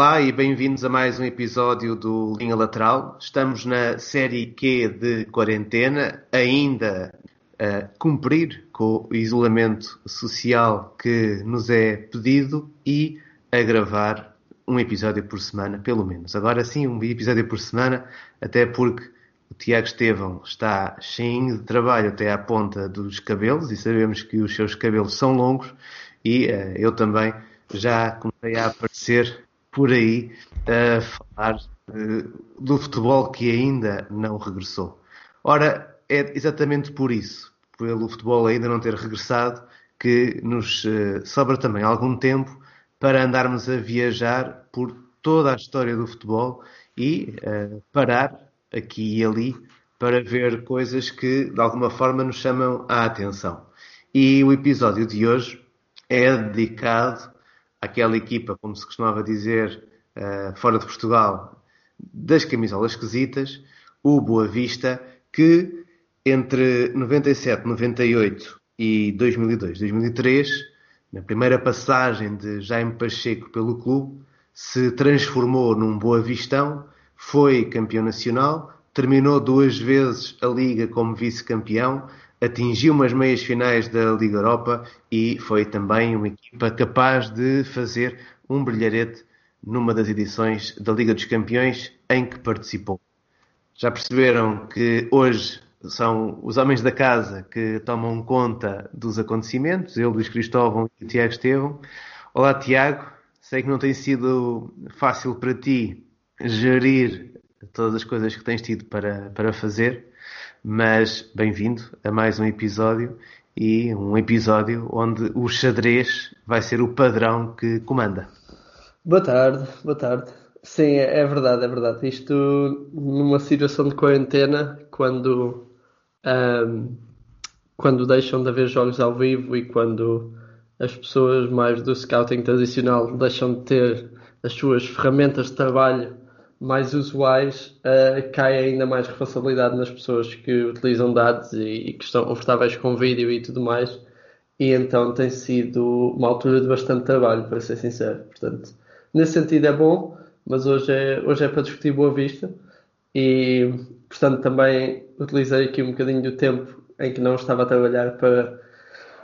Olá e bem-vindos a mais um episódio do Linha Lateral. Estamos na série Q de quarentena, ainda a cumprir com o isolamento social que nos é pedido e a gravar um episódio por semana, pelo menos. Agora sim, um episódio por semana, até porque o Tiago Estevão está cheio de trabalho até à ponta dos cabelos e sabemos que os seus cabelos são longos e uh, eu também já comecei a aparecer por aí a falar uh, do futebol que ainda não regressou. Ora, é exatamente por isso, pelo futebol ainda não ter regressado, que nos uh, sobra também algum tempo para andarmos a viajar por toda a história do futebol e uh, parar aqui e ali para ver coisas que de alguma forma nos chamam a atenção. E o episódio de hoje é dedicado àquela equipa, como se costumava dizer uh, fora de Portugal, das camisolas esquisitas, o Boa Vista, que entre 97, 98 e 2002, 2003, na primeira passagem de Jaime Pacheco pelo clube, se transformou num Boa Vistão, foi campeão nacional, terminou duas vezes a Liga como vice-campeão, atingiu umas meias finais da Liga Europa e foi também uma equipa capaz de fazer um brilharete numa das edições da Liga dos Campeões em que participou. Já perceberam que hoje são os homens da casa que tomam conta dos acontecimentos, eu, Luís Cristóvão e Tiago Estevão. Olá, Tiago. Sei que não tem sido fácil para ti gerir todas as coisas que tens tido para, para fazer, mas bem-vindo a mais um episódio e um episódio onde o xadrez vai ser o padrão que comanda. Boa tarde, boa tarde. Sim, é, é verdade, é verdade. Isto numa situação de quarentena, quando, um, quando deixam de haver jogos ao vivo e quando as pessoas mais do scouting tradicional deixam de ter as suas ferramentas de trabalho mais usuais, uh, cai ainda mais responsabilidade nas pessoas que utilizam dados e, e, que estão confortáveis com vídeo e tudo mais. E então tem sido uma altura de bastante trabalho, para ser sincero. Portanto, nesse sentido é bom, mas hoje é, hoje é para discutir Boa Vista. E, portanto, também utilizei aqui um bocadinho do tempo em que não estava a trabalhar para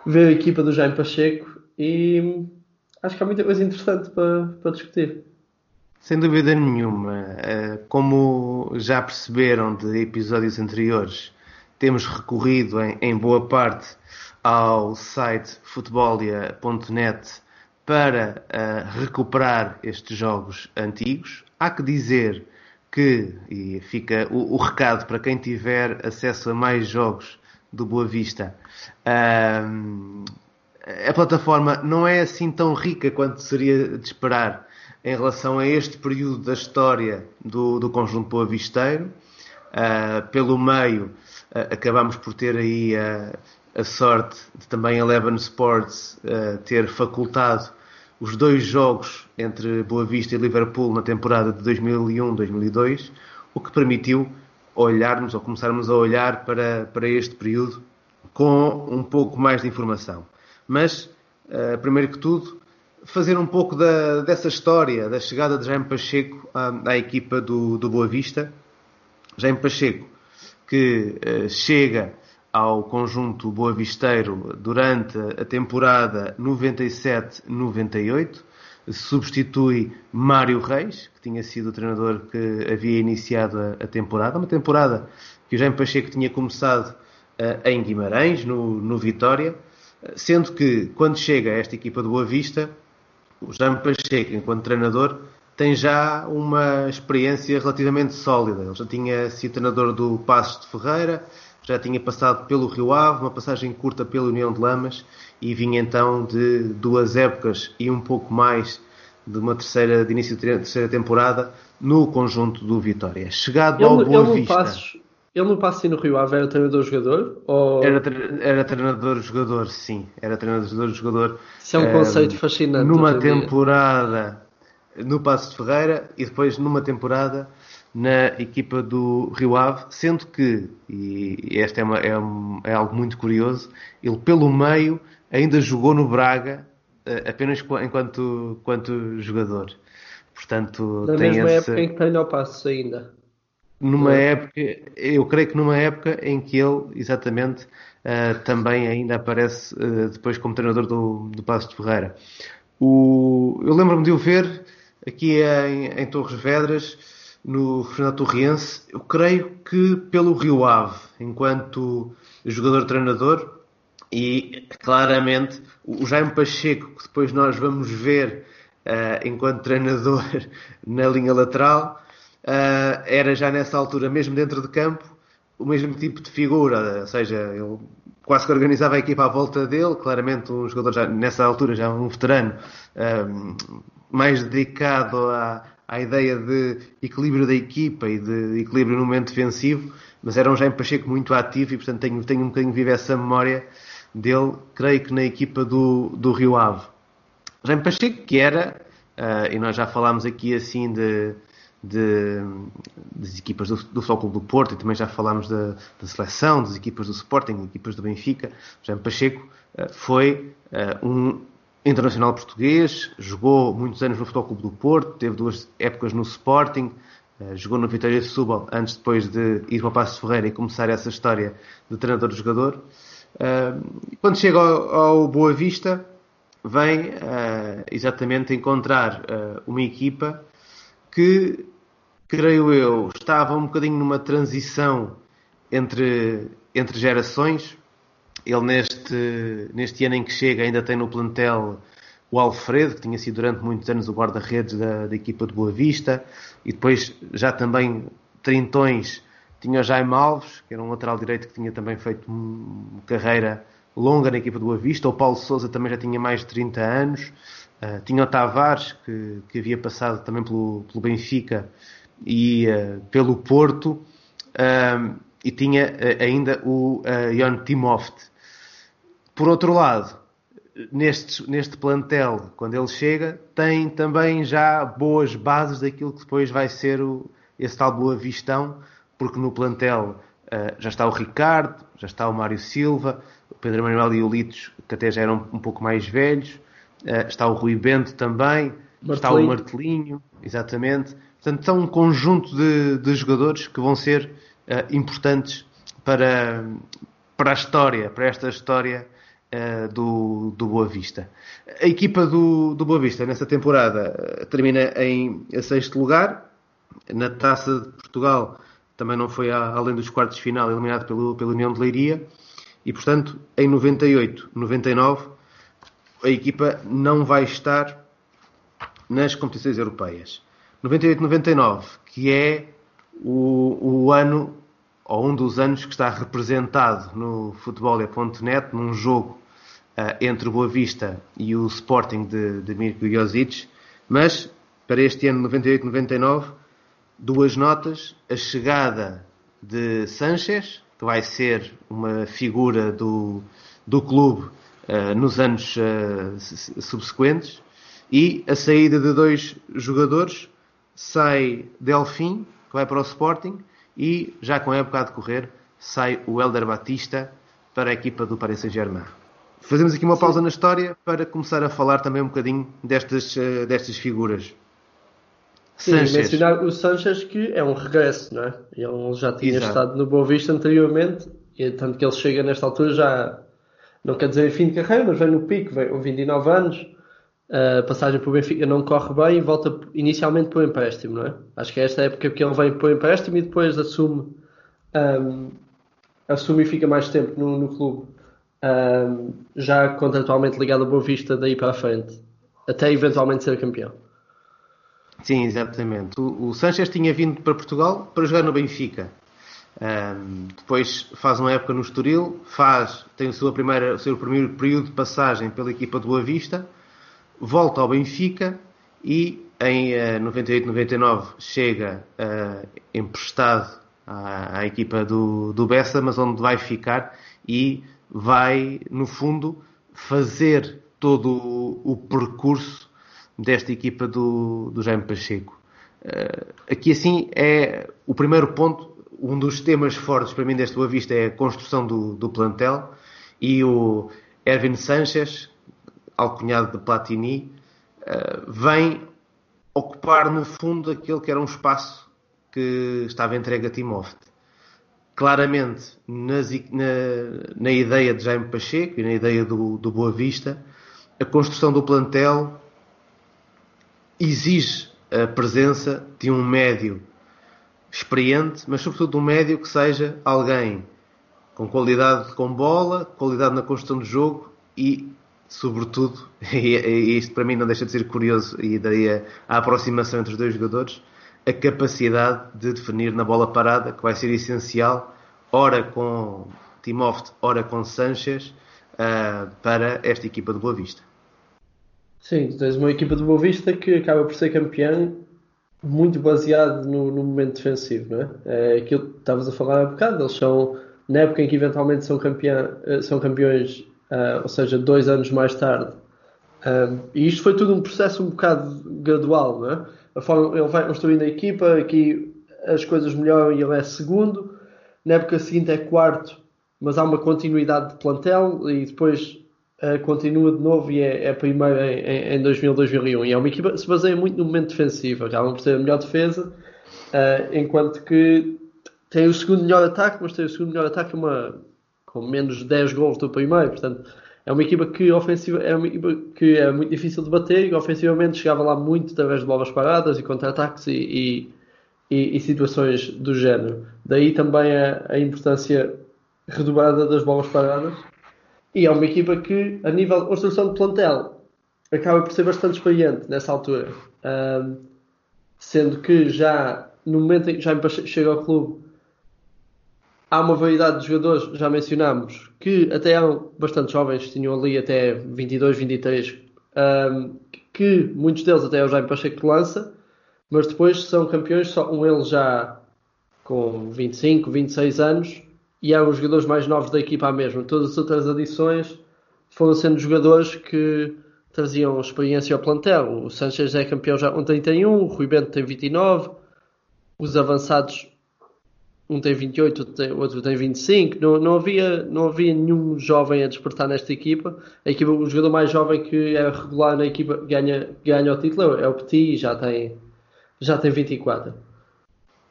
ver a equipa do Jaime Pacheco e acho que há muita coisa interessante para, para discutir. Sem dúvida nenhuma. Eh, como já perceberam de episódios anteriores, temos recorrido em, em boa parte ao site futebolia.net para uh, recuperar estes jogos antigos. Há que dizer que, e fica o, o, recado para quem tiver acesso a mais jogos do Boa Vista, uh, a plataforma não é assim tão rica quanto seria de esperar em relação a este período da história do, do conjunto Boa Visteiro. Uh, pelo meio, uh, acabamos por ter aí uh, a sorte de também a Eleven Sports ter facultado os dois jogos entre Boa Vista e Liverpool na temporada de 2001-2002, o que permitiu olharmos ou começarmos a olhar para, para este período com um pouco mais de informação. Mas, primeiro que tudo, fazer um pouco da, dessa história, da chegada de Jaime Pacheco à, à equipa do, do Boa Vista. Jaime Pacheco, que uh, chega ao conjunto Boa Visteiro durante a temporada 97-98, substitui Mário Reis, que tinha sido o treinador que havia iniciado a, a temporada, uma temporada que o Jaime Pacheco tinha começado uh, em Guimarães, no, no Vitória, sendo que quando chega a esta equipa do Boa Vista, o Jaime Pacheco, enquanto treinador, tem já uma experiência relativamente sólida. Ele já tinha sido treinador do Passos de Ferreira, já tinha passado pelo Rio Ave, uma passagem curta pela União de Lamas e vinha então de duas épocas e um pouco mais de uma terceira, de início de terceira temporada no conjunto do Vitória. Chegado ele, ao Boa Vista... Passos, ele no passe no Rio Ave era treinador-jogador? Ou... Era, era treinador-jogador, sim. Era treinador-jogador. Isso é um um, conceito fascinante. Numa temporada no Passo de Ferreira e depois numa temporada na equipa do Rio Ave, sendo que, e esta é, uma, é, um, é algo muito curioso, ele pelo meio ainda jogou no Braga eh, apenas enquanto, enquanto jogador. Portanto, Na tem mesma esse... época em que treina o Passos ainda. Numa época, eu creio que numa época em que ele, exatamente, uh, também ainda aparece uh, depois como treinador do, do Passos de Ferreira. O, eu lembro-me de o ver aqui em, em Torres Vedras, no Fernando Torriense, eu creio que pelo Rio Ave, enquanto jogador-treinador, e claramente o Jaime Pacheco, que depois nós vamos ver uh, enquanto treinador na linha lateral, uh, era já nessa altura, mesmo dentro de campo, o mesmo tipo de figura, ou seja, ele quase que organizava a equipa à volta dele, claramente um jogador já nessa altura, já um veterano, um, mais dedicado à, à ideia de equilíbrio da equipa e de equilíbrio no momento defensivo, mas era um Jaime Pacheco muito ativo e portanto tenho, tenho um bocadinho vivo essa memória dele, creio que na equipa do, do Rio Ave. Jaime Pacheco que era, uh, e nós já falámos aqui assim de de, das equipas do, do Futebol Clube do Porto e também já falámos da, da, seleção, das equipas do Sporting, equipas do Benfica. Jean Pacheco uh, foi uh, um internacional português, jogou muitos anos no Futebol Clube do Porto, teve duas épocas no Sporting, uh, jogou no Vitória de Setúbal antes depois de ir para o Passo Ferreira e começar essa história de treinador-jogador. quando chega ao, Boa Vista, vem exatamente encontrar uma equipa que creio eu, estava um bocadinho numa transição entre, entre gerações. Ele, neste, neste ano em que chega, ainda tem no plantel o Alfredo, que tinha sido durante muitos anos o guarda-redes da, da, equipa de Boa Vista, e depois já também trintões tinha o Jaime Alves, que era um lateral direito que tinha também feito uma carreira longa na equipa de Boa Vista, o Paulo Souza também já tinha mais de 30 anos, uh, tinha o Tavares, que, que havia passado também pelo, pelo Benfica e uh, pelo Porto, uh, e tinha ainda o uh, Jon Timoft. Por outro lado, neste, neste plantel, quando ele chega, tem também já boas bases daquilo que depois vai ser o, esse tal Boa Vistão, porque no plantel já está o Ricardo, já está o Mário Silva, o Pedro Manuel e o Litos, que até já eram um pouco mais velhos, está o Rui Bento também, Martelinho. está o Martelinho, exatamente. Portanto, são um conjunto de, de jogadores que vão ser uh, importantes para, para a história, para esta história uh, do, do Boa Vista. A equipa do, do Boa Vista nessa temporada termina em sexto lugar. Na Taça de Portugal também não foi a, além dos quartos de final, eliminado pelo, pela União de Leiria. E, portanto, em 98, 99, a equipa não vai estar nas competições europeias. 98-99, que é o, o ano, ou um dos anos que está representado no futebol.net num jogo uh, entre o Boa Vista e o Sporting de, de Mirko Josic, mas para este ano 98-99, duas notas, a chegada de Sanchez, que vai ser uma figura do, do clube nos anos uh, subsequentes, e a saída de dois jogadores, sai Delfim, que vai para o Sporting, e já com a época a decorrer, sai o Helder Batista para a equipa do Paris Saint-Germain. Fazemos aqui uma pausa Sim. na história para começar a falar também um bocadinho destas, eh, destas figuras. Sim, Sanchez. mencionar o Sanchez que é um regresso, não é? Ele já tinha Exato. estado no Boa Vista anteriormente, e tanto que ele chega nesta altura já, não quer dizer fim de carreira, mas vem no pico, vem com 29 anos, a passagem para o Benfica não corre bem e volta inicialmente para o empréstimo, não é? Acho que é esta época que ele vem para o empréstimo e depois assume, um, assume e fica mais tempo no, no clube, um, já contratualmente ligado a Boa Vista daí para a frente, até eventualmente ser campeão. Sim, exatamente. O, o Sanchez tinha vindo para Portugal para jogar no Benfica. Um, depois faz uma época no Estoril, faz, tem o seu, primeira, o seu primeiro período de passagem pela equipa do Boa Vista volta ao Benfica e em uh, 98-99 chega uh, emprestado à, à, equipa do, do Bessa, mas onde vai ficar e vai, no fundo, fazer todo o, o percurso desta equipa do, do Jaime Pacheco. Uh, aqui, assim, é o primeiro ponto, um dos temas fortes para mim deste Boa Vista é a construção do, do plantel e o Erwin Sanchez, alcunhado de Platini, uh, vem ocupar no fundo aquele que era um espaço que estava entregue a Timóteo. Claramente, na, na, ideia de Jaime Pacheco e na ideia do, do Boa Vista, a construção do plantel exige a presença de um médio experiente, mas sobretudo um médio que seja alguém com qualidade com bola, qualidade na construção de jogo e, sobretudo, e isto para mim não deixa de ser curioso e daí a, a aproximação entre os dois jogadores, a capacidade de definir na bola parada, que vai ser essencial, ora com Timóteo, ora com Sanchez, uh, para esta equipa de Boa Vista. Sim, tens uma equipa de Boa Vista que acaba por ser campeã muito baseado no, no momento defensivo, não é? é aquilo que estavas a falar há bocado, eles são, na época em que eventualmente são, campeão, eh, são campeões, uh, ou seja, dois anos mais tarde, um, e isto foi tudo um processo um bocado gradual, não é? A forma, ele vai construindo a equipa, aqui as coisas melhoram e ele é segundo, na época seguinte é quarto, mas há uma continuidade de plantel e depois uh, continua de novo e é, é primeiro em, em 2000, 2001. E é uma equipa que se baseia muito no momento defensivo, acabam por ter a melhor defesa, uh, enquanto que tem o segundo melhor ataque, mas tem o segundo melhor ataque uma, com menos de 10 gols do primeiro. Portanto, é uma equipa que ofensiva é uma equipa que é muito difícil de bater e ofensivamente chegava lá muito através de bolas paradas e contra-ataques e, e, e, e, situações do género. Daí também a, a importância redobrada das bolas paradas e é uma equipa que, a nível de construção de plantel, acaba por ser bastante experiente nessa altura. Um, sendo que já no momento em que já chega ao clube, há uma variedade de jogadores, já mencionámos, que até eram bastante jovens, tinham ali até 22, 23, um, que muitos deles até é o Jaime Pacheco que lança, mas depois são campeões, só um deles já com 25, 26 anos, e eram os jogadores mais novos da equipa mesmo. Todas as outras adições foram sendo jogadores que traziam experiência ao plantel. O Sanchez é campeão já com 31, o Rui Bento tem 29, os avançados um tem 28, o outro tem 25. Não, não, havia, não havia nenhum jovem a despertar nesta equipa. A equipa. O jogador mais jovem que é regular na equipa ganha, ganha o título é o Petit e já tem, já tem 24.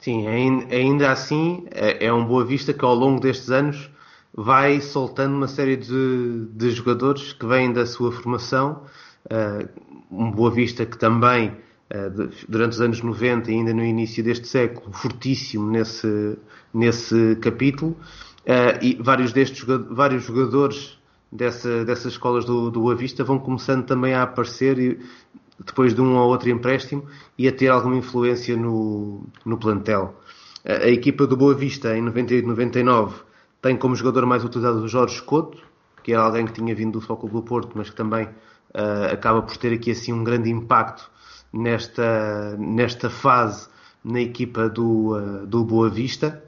Sim, ainda assim é, é um Boa Vista que ao longo destes anos vai soltando uma série de, de jogadores que vêm da sua formação. Uh, um Boa Vista que também, uh, durante os anos 90 e ainda no início deste século, fortíssimo nesse, nesse capítulo. Uh, e vários destes vários jogadores dessa, dessas escolas do, do Boa Vista vão começando também a aparecer e, depois de um ou outro empréstimo e a ter alguma influência no, no plantel. A, a equipa do Boa Vista, em 98-99, tem como jogador mais utilizado o Jorge Couto, que era alguém que tinha vindo do Futebol do Porto, mas que também uh, acaba por ter aqui assim um grande impacto nesta, nesta fase na equipa do, uh, do Boa Vista.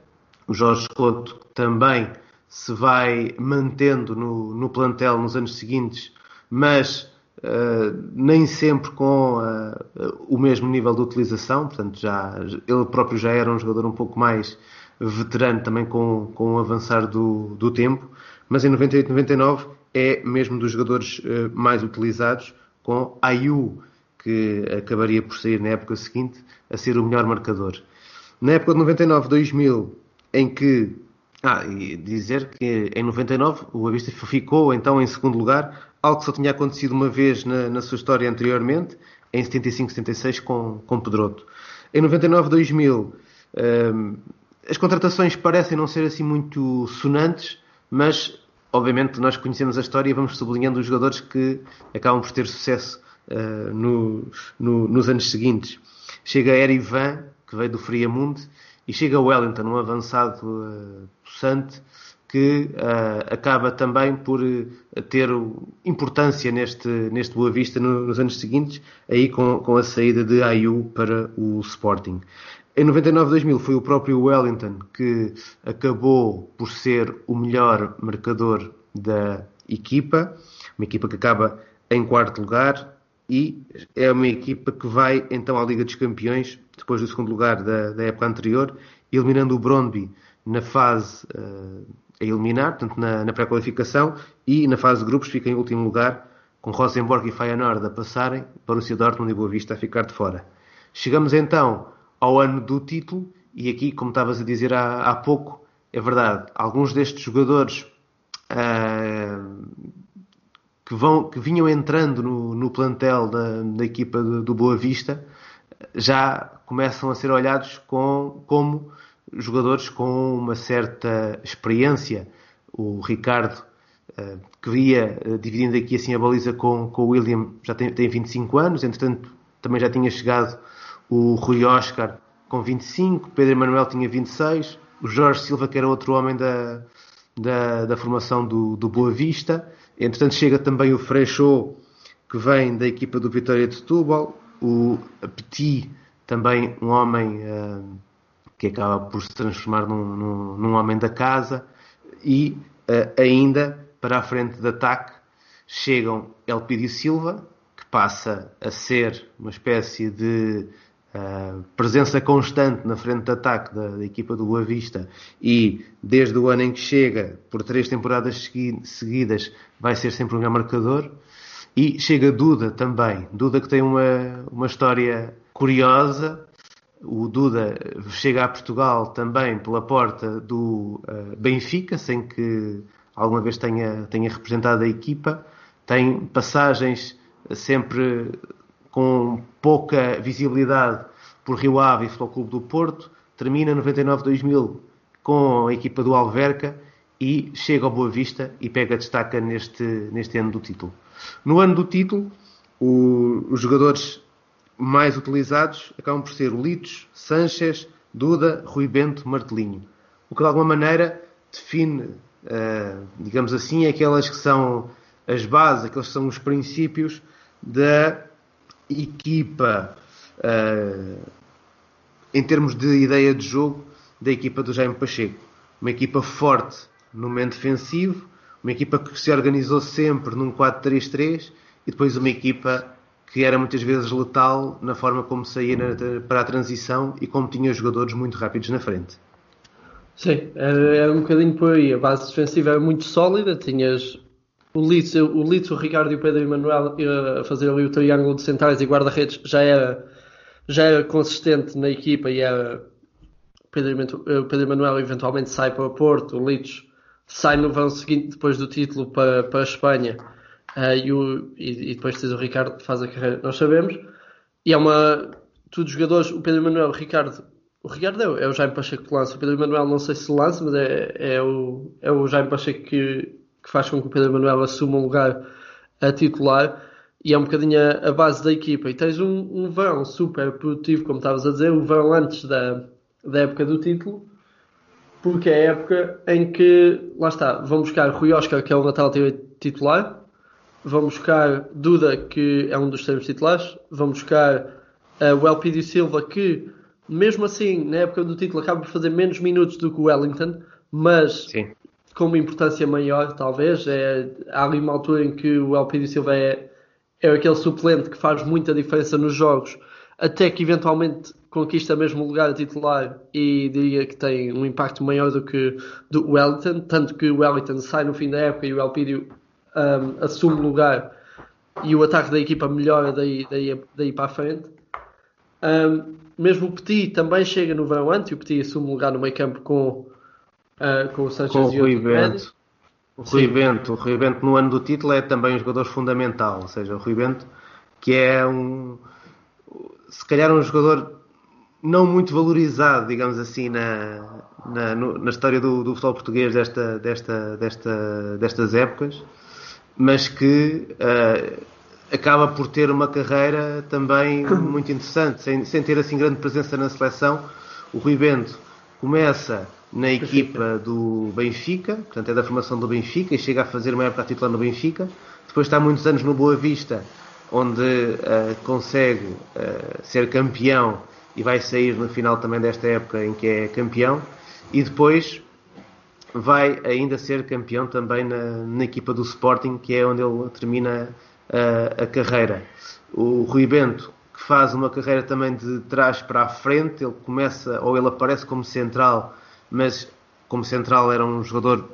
O Jorge Couto também se vai mantendo no, no plantel nos anos seguintes, mas Uh, nem sempre com uh, o mesmo nível de utilização, portanto já ele próprio já era um jogador um pouco mais veterano também com, com o avançar do, do tempo, mas em 98 99 é mesmo dos jogadores uh, mais utilizados com Ayu que acabaria por sair na época seguinte a ser o melhor marcador. Na época de 99-2000 em que ah, e dizer que em 99 o Avista ficou então em segundo lugar algo que só tinha acontecido uma vez na, na sua história anteriormente, em 75-76 com, com Pedroto. Em 99-2000 um, as contratações parecem não ser assim muito sonantes, mas obviamente nós conhecemos a história e vamos sublinhando os jogadores que acabam por ter sucesso uh, no, no, nos anos seguintes. Chega Erivan, que veio do Friamundo, e chega Wellington, um avançado uh, possante, que uh, acaba também por uh, ter importância neste, neste Boa Vista no, nos anos seguintes, aí com, com a saída de Ayu para o Sporting. Em 99-2000 foi o próprio Wellington que acabou por ser o melhor marcador da equipa, uma equipa que acaba em quarto lugar e é uma equipa que vai então à Liga dos Campeões, depois do segundo lugar da, da época anterior, eliminando o Brondby na fase uh, a eliminar, portanto na, na pré-qualificação, e na fase de grupos fica em último lugar, com Rosenborg e Feyenoord a passarem, o Dortmund e Boa Vista a ficar de fora. Chegamos então ao ano do título, e aqui, como estavas a dizer há, há pouco, é verdade, alguns destes jogadores uh, que, vão, que vinham entrando no, no plantel da, da equipa do, do, Boa Vista já começam a ser olhados com, como jogadores com uma certa experiência. O Ricardo, uh, que via, uh, dividindo aqui assim a baliza com, com o William, já tem, tem 25 anos, entretanto também já tinha chegado o Rui Oscar com 25, Pedro Emanuel tinha 26, o Jorge Silva, que era outro homem da, da, da formação do, do Boa Vista. Entretanto, chega também o Freixo, que vem da equipa do Vitória de Setúbal, o Petit, também um homem uh, que acaba por se transformar num, num, num homem da casa, e uh, ainda para a frente de ataque chegam Elpidio Silva, que passa a ser uma espécie de Uh, presença constante na frente de ataque da, da, equipa do Boa Vista e desde o ano em que chega, por três temporadas segui seguidas, vai ser sempre um grande marcador. E chega Duda também. Duda que tem uma, uma história curiosa. O Duda chega a Portugal também pela porta do uh, Benfica, sem que alguma vez tenha, tenha representado a equipa. Tem passagens sempre com pouca visibilidade por Rio Ave e Futebol Clube do Porto, termina 99-2000 com a equipa do Alverca e chega ao Boa Vista e pega destaca neste, neste ano do título. No ano do título, o, os jogadores mais utilizados acabam por ser Litos, Sanches, Duda, Rui Bento, Martelinho. O que de alguma maneira define, uh, digamos assim, aquelas que são as bases, aqueles que são os princípios da equipa, uh, em termos de ideia de jogo, da equipa do Jaime Pacheco. Uma equipa forte no momento defensivo, uma equipa que se organizou sempre num 4-3-3 e depois uma equipa que era muitas vezes letal na forma como saía na, para a transição e como tinha jogadores muito rápidos na frente. Sim, era, era um bocadinho por aí. A base defensiva era muito sólida, tinhas o Leeds, o, o Ricardo e o Pedro Emanuel a fazer ali o triângulo de centrais e guarda-redes já era, já era consistente na equipa e era Pedro, o Pedro Emanuel eventualmente sai para o Porto, o Leeds sai no verão seguinte depois do título para, para a Espanha uh, e, o, e, e, depois tens o Ricardo que faz a carreira, nós sabemos. E é uma, todos os jogadores, o Pedro Emanuel, o Ricardo o Ricardo é, é o Jaime Pacheco que lança, o Pedro Emanuel não sei se lança, mas é, é, o, é o Jaime Pacheco que que faz com que o Pedro Manuel assuma um lugar a titular. E é um bocadinho a, a base da equipa. E tens um, um verão super produtivo, como estavas a dizer, o verão antes da, da época do título, porque é a época em que, lá está, vão buscar Rui Oscar, que é o lateral titular, vão buscar Duda, que é um dos termos titulares, vão buscar uh, o Elpidio Silva, que mesmo assim, na época do título, acaba por fazer menos minutos do que o Wellington, mas Sim com uma importância maior, talvez. É, há ali uma altura em que o Elpidio Silva é, é aquele suplente que faz muita diferença nos jogos, até que eventualmente conquista mesmo o lugar a titular e diria que tem um impacto maior do que do Wellington, tanto que o Wellington sai no fim da época e o Elpidio um, assume lugar e o ataque da equipa melhora daí, daí, daí para a frente. Um, mesmo o Petit também chega no verão antes, e o Petit assume lugar no meio campo com uh, com o Sanchez com o Rui Bento. O Rui Bento, o Rui Bento no ano do título é também um jogador fundamental, ou seja, o Rui Bento que é um se calhar um jogador não muito valorizado, digamos assim, na, na, na história do, do, futebol português desta, desta, desta, destas épocas, mas que uh, acaba por ter uma carreira também muito interessante, sem, sem ter assim grande presença na seleção. O Rui Bento começa na equipa do Benfica, portanto é da formação do Benfica e chega a fazer uma época titular no Benfica. Depois está muitos anos no Boa Vista, onde uh, consegue uh, ser campeão e vai sair no final também desta época em que é campeão. E depois vai ainda ser campeão também na, na equipa do Sporting, que é onde ele termina uh, a carreira. O Rui Bento, que faz uma carreira também de trás para a frente, ele começa, ou ele aparece como central mas como central era um jogador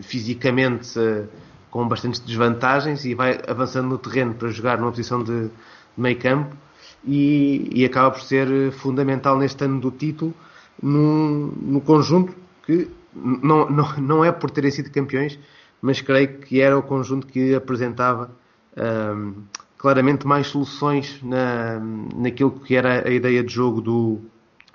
fisicamente uh, com bastantes desvantagens e vai avançando no terreno para jogar numa posição de meio campo e, e acaba por ser fundamental neste ano do título no, no conjunto que não, não, não é por terem sido campeões, mas creio que era o conjunto que apresentava um, claramente mais soluções na, naquilo que era a ideia de jogo do,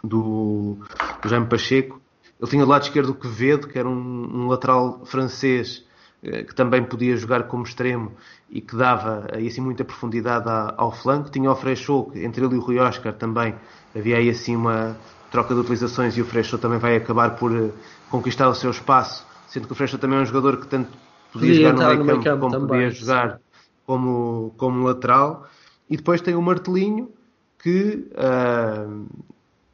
do, do Jaime Pacheco. Ele tinha do lado esquerdo o Quevedo, que era um, um lateral francês eh, que também podia jogar como extremo e que dava aí assim muita profundidade ao flanco. Tinha o Freixo, entre ele e o Rui Oscar também havia aí assim uma troca de utilizações e o Freixo também vai acabar por eh, conquistar o seu espaço, sendo que o Freixo também é um jogador que tanto podia, podia jogar no meio campo, como também, podia jogar como, como lateral. E depois tem o Martelinho, que uh,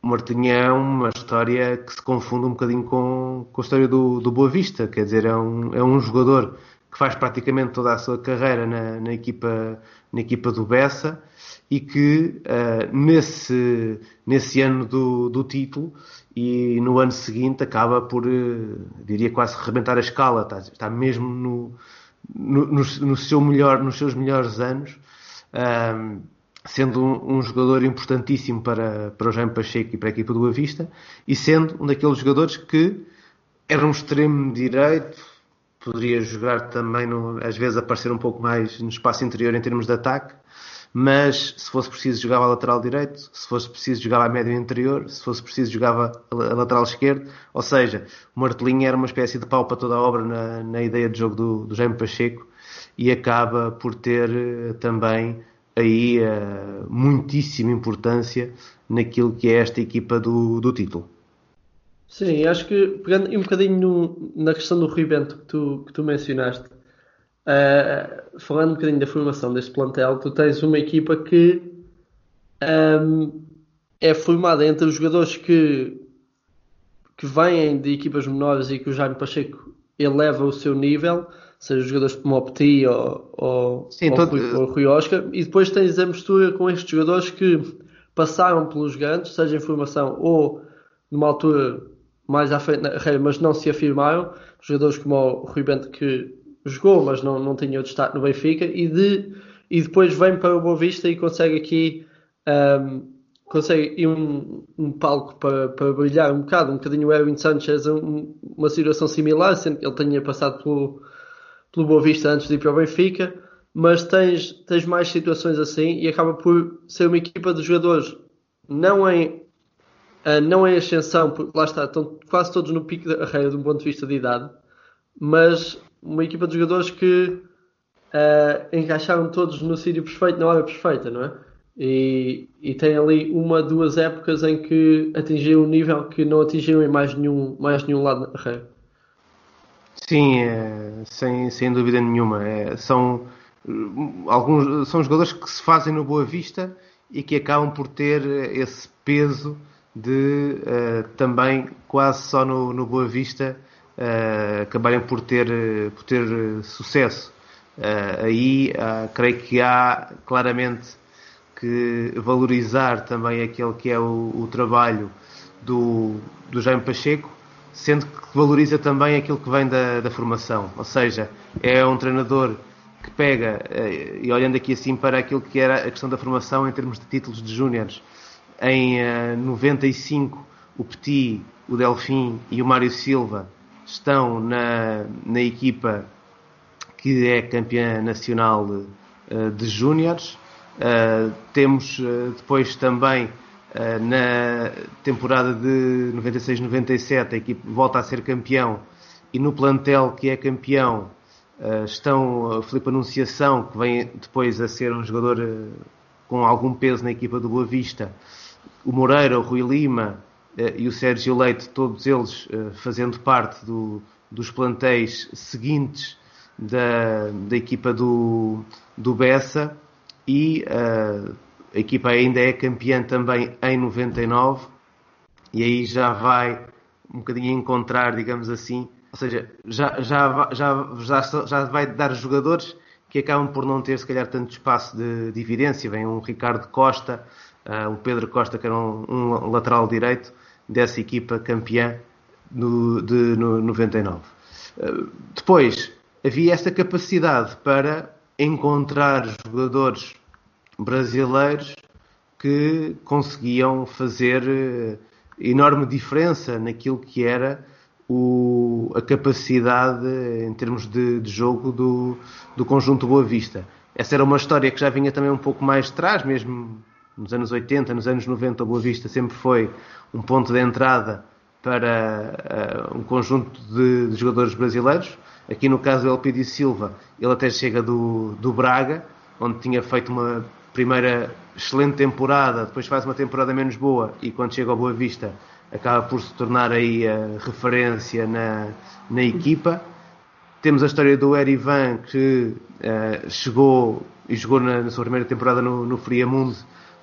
o Martelinho é uma história que se confunde um bocadinho com, com a história do, do Boa Vista, quer dizer, é um, é um jogador que faz praticamente toda a sua carreira na, na equipa, na equipa do Bessa e que uh, nesse, nesse ano do, do título e no ano seguinte acaba por, uh, diria quase, rebentar a escala, está, está mesmo no, no, no, no, seu melhor, nos seus melhores anos, uh, sendo um, um, jogador importantíssimo para, para o Jaime Pacheco e para a equipa do Avista e sendo um daqueles jogadores que era um extremo direito, poderia jogar também, no, às vezes, aparecer um pouco mais no espaço interior em termos de ataque, mas se fosse preciso jogava a lateral direito, se fosse preciso jogava a médio interior, se fosse preciso jogava a lateral esquerdo, ou seja, o Martelinho era uma espécie de pau para toda a obra na, na ideia de jogo do, do Jaime Pacheco e acaba por ter eh, também aí uh, muitíssima importância naquilo que é esta equipa do, do título. Sim, acho que pegando um bocadinho no, na questão do Rui Bento que tu, que tu mencionaste, Uh, falando um bocadinho da formação deste plantel, tu tens uma equipa que um, é formada entre os jogadores que, que vêm de equipas menores e que o Jaime Pacheco eleva o seu nível, seja jogadores como o Petit ou, ou, Sim, ou, todo... Rui, ou Rui Oscar, e depois tens a mistura com estes jogadores que passaram pelos grandes, seja em formação ou numa altura mais à frente na carreira, mas não se afirmaram, jogadores como o Rui Bento que jogou, mas não, não tinha o destaque no Benfica, e, de, e depois vem para o Boa Vista e consegue aqui um, consegue um, um palco para, para brilhar um bocado, um bocadinho o Erwin Sanchez, um, uma situação similar, sendo que ele tinha passado pelo, pelo Boa Vista antes de ir para o Benfica, mas tens, tens mais situações assim e acaba por ser uma equipa de jogadores não em, não em ascensão, porque lá está, estão quase todos no pico da carreira de um ponto de vista de idade, mas uma equipa de jogadores que uh, encaixaram todos no sítio perfeito, na hora perfeita, não é? E, e tem ali uma, duas épocas em que atingiram um nível que não atingiram em mais nenhum, mais nenhum lado na carreira. Sim, é, sem, sem dúvida nenhuma. É, são, alguns, são jogadores que se fazem no Boa Vista e que acabam por ter esse peso de uh, também quase só no, no Boa Vista uh, acabarem por ter, por ter sucesso. Uh, aí uh, creio que há claramente que valorizar também aquele que é o, o trabalho do, do Jaime Pacheco, sendo que valoriza também aquilo que vem da, da formação. Ou seja, é um treinador que pega, e olhando aqui assim para aquilo que era a questão da formação em termos de títulos de júniores, em 95 o Petit, o Delfim e o Mário Silva estão na, na equipa que é campeã nacional uh, de júniores. Uh, temos uh, depois também na temporada de 96-97 a equipa volta a ser campeão e no plantel que é campeão estão a Filipe Anunciação, que vem depois a ser um jogador com algum peso na equipa do Boa Vista, o Moreira, o Rui Lima, eh, e o Sérgio Leite, todos eles eh, fazendo parte do, dos plantéis seguintes da, da equipa do, do Bessa. E uh, a equipa ainda é campeã também em 99 e aí já vai um bocadinho encontrar, digamos assim, ou seja, já, já, já, já, já vai dar jogadores que acabam por não ter se calhar tanto espaço de, de evidência. Vem um Ricardo Costa, o Pedro Costa que era um, um lateral direito, dessa equipa campeã no, de no 99. Eh, depois, havia esta capacidade para encontrar jogadores brasileiros que conseguiam fazer uh, enorme diferença naquilo que era o, a capacidade em termos de, de jogo do, do conjunto Boa Vista. Essa era uma história que já vinha também um pouco mais de trás, mesmo nos anos 80, nos anos 90, a Boa Vista sempre foi um ponto de entrada para uh, um conjunto de, de, jogadores brasileiros. Aqui no caso do Elpidio Silva, ele até chega do, do Braga, onde tinha feito uma primeira excelente temporada, depois faz uma temporada menos boa e quando chega ao Boa Vista acaba por se tornar aí a referência na, na equipa. Temos a história do Erivan que uh, chegou e jogou na, na, sua primeira temporada no, no Friamundo,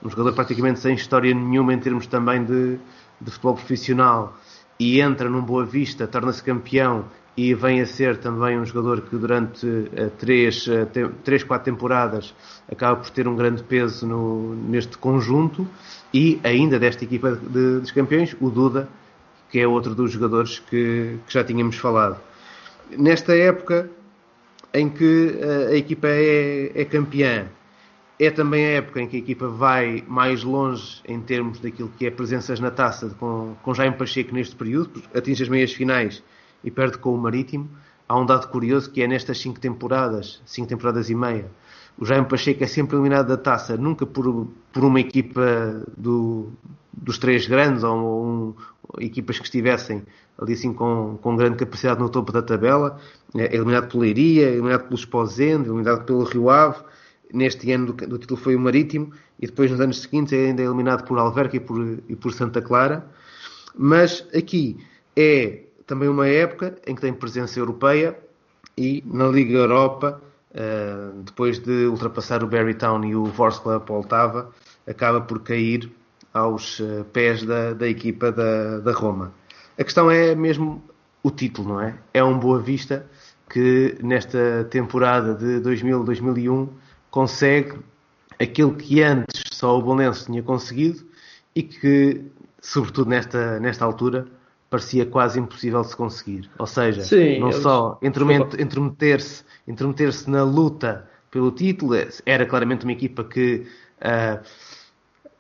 um jogador praticamente sem história nenhuma em termos também de, de futebol profissional e entra num Boa Vista, torna-se campeão e vem a ser também um jogador que durante uh, três, uh, te, três, quatro temporadas acaba por ter um grande peso no, neste conjunto e ainda desta equipa de, dos campeões, o Duda, que é outro dos jogadores que, que já tínhamos falado. Nesta época em que uh, a equipa é, é campeã, é também a época em que a equipa vai mais longe em termos daquilo que é presenças na taça com, com Jaime Pacheco neste período, atinge as meias finais e perde com o Marítimo. Há um dado curioso que é nestas cinco temporadas, cinco temporadas e meia, o Jaime Pacheco é sempre eliminado da taça, nunca por, por uma equipa do, dos três grandes ou um, equipas que estivessem ali assim com, com grande capacidade no topo da tabela, é eliminado pela Leiria, eliminado pelo Esposende, eliminado pelo Rio Ave, neste ano do, do, título foi o Marítimo e depois nos anos seguintes é ainda eliminado por Alverca e por, e por Santa Clara. Mas aqui é também uma época em que tem presença europeia e na Liga Europa, uh, depois de ultrapassar o Barrytown e o Vorskla Poltava, acaba por cair aos uh, pés da, da equipa da, da Roma. A questão é mesmo o título, não é? É um Boa Vista que nesta temporada de 2000-2001 consegue aquilo que antes só o Bolonense tinha conseguido e que, sobretudo nesta, nesta altura, parecia quase impossível de se conseguir. Ou seja, Sim, não só entremeter-se entremeter na luta pelo título, era claramente uma equipa que uh,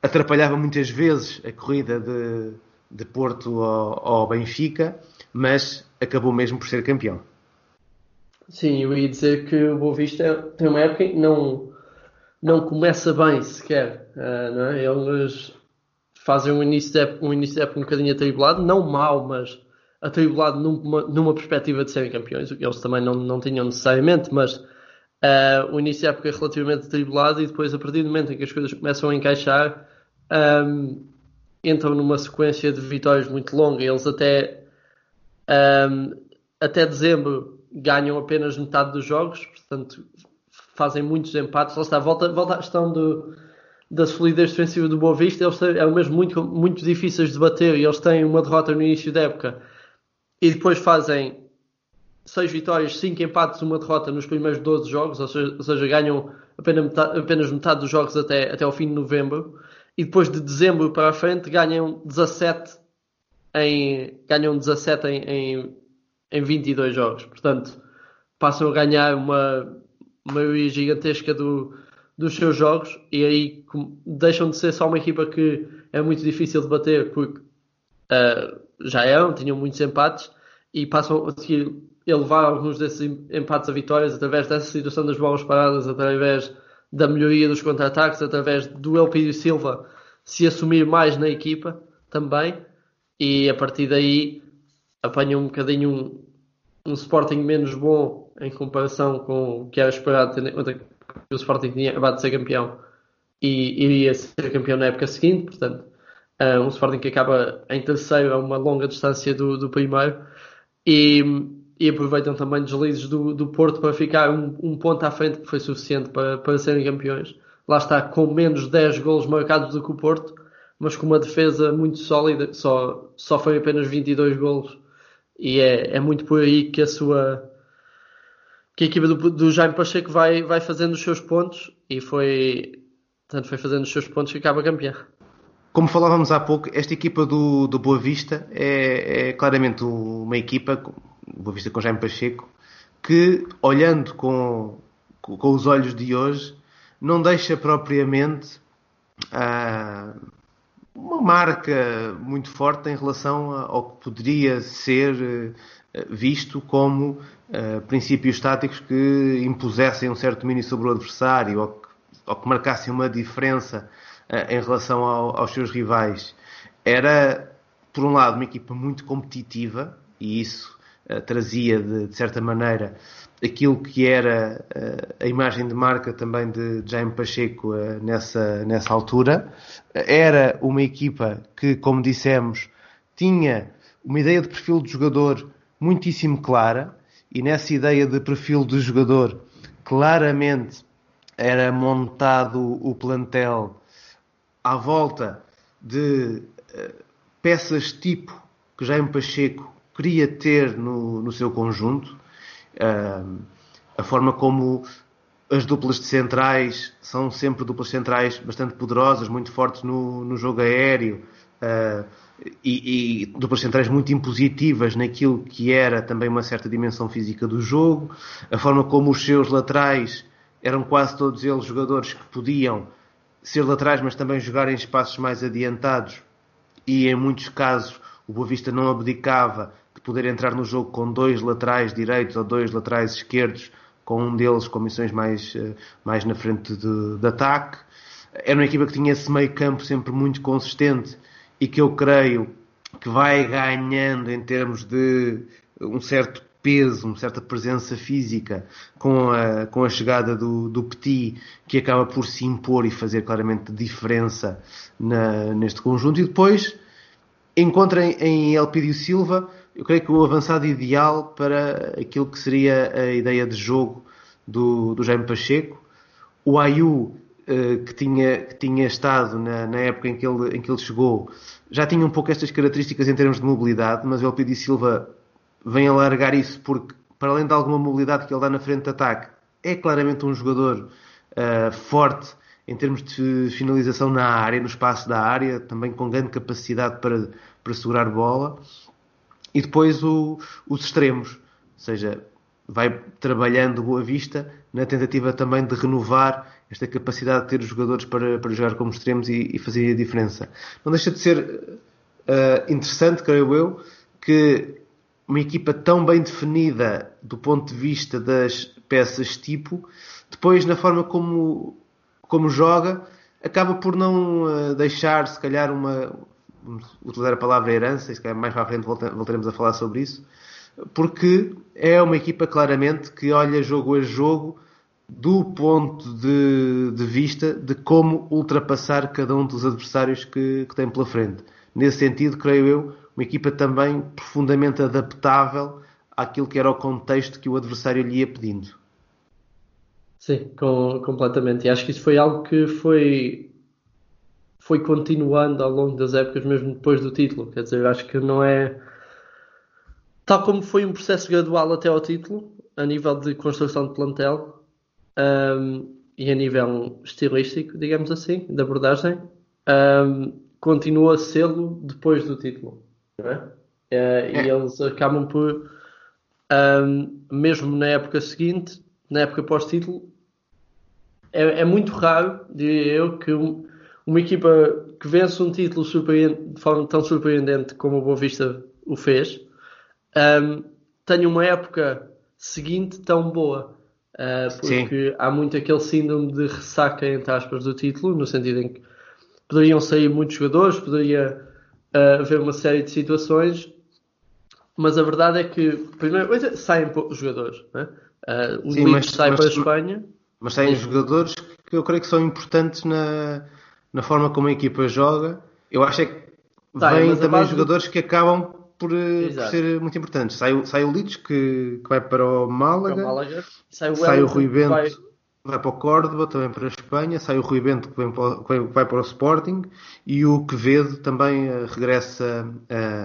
atrapalhava muitas vezes a corrida de, de Porto ao, ao Benfica, mas acabou mesmo por ser campeão. Sim, eu ia dizer que o Boa Vista tem uma época em que não, não começa bem sequer. Uh, não é? Eles fazem um início de época um, início de época um bocadinho atribulado, não mau, mas atribulado numa, numa perspectiva de serem campeões, eles também não, não tinham necessariamente, mas uh, o início de época é relativamente atribulado e depois, a partir do momento em que as coisas começam a encaixar, um, entram numa sequência de vitórias muito longa. Eles até, um, até dezembro ganham apenas metade dos jogos, portanto fazem muitos empates. Lá está, volta, volta à questão do, da solidez defensiva do Boa Vista. Eles têm, é mesmo muito, muito difíceis de bater e eles têm uma derrota no início da época e depois fazem seis vitórias, cinco empates, uma derrota nos primeiros 12 jogos, ou seja, ou seja ganham apenas metade, apenas metade dos jogos até, até ao fim de novembro. E depois de dezembro para a frente ganham 17 em, ganham 17 em, em em 22 jogos. Portanto, passam a ganhar uma maioria gigantesca do, dos seus jogos e aí deixam de ser só uma equipa que é muito difícil de bater porque uh, já eram, tinham muitos empates e passam a seguir a levar alguns desses empates a vitórias através dessa situação das bolas paradas, através da melhoria dos contra-ataques, através do Elpidio Silva se assumir mais na equipa também e a partir daí apanham um bocadinho um, um Sporting menos bom em comparação com o que era esperado, tendo em o Sporting tinha acabado de ser campeão e iria ser campeão na época seguinte, portanto, uh, um Sporting que acaba em terceiro a uma longa distância do, do primeiro e, e aproveitam também deslizes do, do Porto para ficar um, um, ponto à frente que foi suficiente para, para serem campeões. Lá está, com menos 10 golos marcados do que o Porto, mas com uma defesa muito sólida, só, só foi apenas 22 golos e é, é muito por aí que a sua que a equipa do, do Jaime Pacheco vai, vai fazendo os seus pontos e foi tanto foi fazendo os seus pontos que acaba campeão. Como falávamos há pouco, esta equipa do, do Boa Vista é, é claramente uma equipa, Boa Vista com Jaime Pacheco, que olhando com, com os olhos de hoje, não deixa propriamente uh, uma marca muito forte em relação ao que poderia ser uh, visto como uh, princípios táticos que impusessem um certo domínio sobre o adversário ou que, ou que marcassem uma diferença em relação ao, aos seus rivais. Era, por um lado, uma equipa muito competitiva e isso trazia, de, de certa maneira, aquilo que era uh, a imagem de marca também de Jaime Pacheco uh, nessa, nessa altura. Era uma equipa que, como dissemos, tinha uma ideia de perfil de jogador muitíssimo clara e nessa ideia de perfil de jogador claramente era montado o plantel à volta de uh, peças tipo que Jaime Pacheco queria ter no, no seu conjunto a forma como as duplas de centrais são sempre duplas centrais bastante poderosas, muito fortes no, no jogo aéreo uh, e, e, duplas centrais muito impositivas naquilo que era também uma certa dimensão física do jogo, a forma como os seus laterais eram quase todos eles jogadores que podiam ser laterais, mas também jogar em espaços mais adiantados e em muitos casos o Boa Vista não abdicava poder entrar no jogo com dois laterais direitos ou dois laterais esquerdos, com um deles com missões mais, eh, mais na frente de, de ataque. Era uma equipa que tinha esse meio campo sempre muito consistente e que eu creio que vai ganhando em termos de um certo peso, uma certa presença física com a, com a chegada do, do Petit, que acaba por se impor e fazer claramente diferença na, neste conjunto. E depois encontrem em Elpidio Silva, eu creio que o avançado ideal para aquilo que seria a ideia de jogo do, do Jaime Pacheco. O Ayu, eh, que tinha, que tinha estado na, na, época em que, ele, em que ele chegou, já tinha um pouco estas características em termos de mobilidade, mas o Elpidio Silva vem alargar isso porque, para além de alguma mobilidade que ele dá na frente de ataque, é claramente um jogador uh, forte em termos de finalização na área, no espaço da área, também com grande capacidade para, para segurar bola. E depois o, os extremos, ou seja, vai trabalhando Boa Vista na tentativa também de renovar esta capacidade de ter os jogadores para, para jogar como extremos e, e fazer a diferença. Não deixa de ser uh, interessante, creio eu, que uma equipa tão bem definida do ponto de vista das peças tipo, depois na forma como como joga, acaba por não uh, deixar, se calhar, uma. Utilizar a palavra herança, e se calhar mais para a frente voltaremos a falar sobre isso, porque é uma equipa claramente que olha jogo a jogo do ponto de, de vista de como ultrapassar cada um dos adversários que, que tem pela frente. Nesse sentido, creio eu, uma equipa também profundamente adaptável àquilo que era o contexto que o adversário lhe ia pedindo. Sim, com, completamente. E acho que isso foi algo que foi, foi continuando ao longo das épocas, mesmo depois do título. Quer dizer, acho que não é. Tal como foi um processo gradual até ao título, a nível de construção de plantel um, e a nível estilístico, digamos assim, de abordagem, um, continua a sê-lo depois do título. Não é? é? E eles acabam por, um, mesmo na época seguinte, na época pós-título, é, é, muito raro, diria eu, que um, uma equipa que vence um título de forma tão surpreendente como o Boa Vista o fez, um, tenha uma época seguinte tão boa. Uh, porque Sim. há muito aquele síndrome de ressaca, entre aspas, do título, no sentido em que poderiam sair muitos jogadores, poderia uh, haver uma série de situações, mas a verdade é que, primeiro, saem poucos jogadores. Né? Uh, o Sim, mas, sai mas, para a Espanha. Mas saem jogadores que eu creio que são importantes na, na forma como a equipa joga. Eu acho é que tá, vêm também jogadores do... que acabam por, eh, por, ser muito importantes. Sai, o, sai o Leeds que, que vai para o Málaga, para o Málaga. sai o, sai o Rui Bento vai... vai... para o Córdoba, também para a Espanha, sai o Rui Bento que, vai para o Sporting e o Quevedo também uh, regressa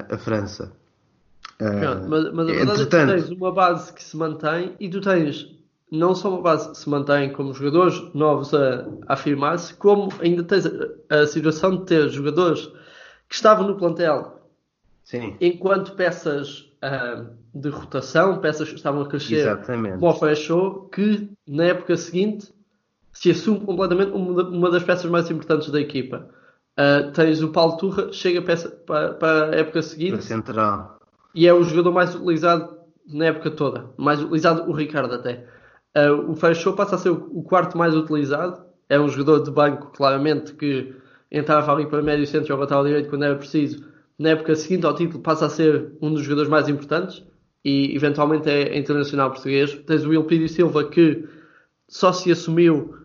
à França. Pronto, mas, mas a verdade é que tu tens uma base que se mantém e tu tens não só uma base que se mantém como jogadores novos a, a afirmar-se, como ainda tens a, a, situação de ter jogadores que estavam no plantel Sim. enquanto peças uh, de rotação, peças que estavam a crescer Exatamente. como o Fechou, que na época seguinte se assume completamente uma das peças mais importantes da equipa. Uh, tens o Paulo Turra, chega peça, para, para a época seguinte. central. E é o jogador mais utilizado na época toda. Mais utilizado, o Ricardo até. Uh, o Fechou passa a ser o quarto mais utilizado. É um jogador de banco, claramente, que entrava ali para médio centro ou lateral direito quando era preciso. Na época seguinte ao título passa a ser um dos jogadores mais importantes e eventualmente é internacional português. Tens o Wilpídio Silva que só se assumiu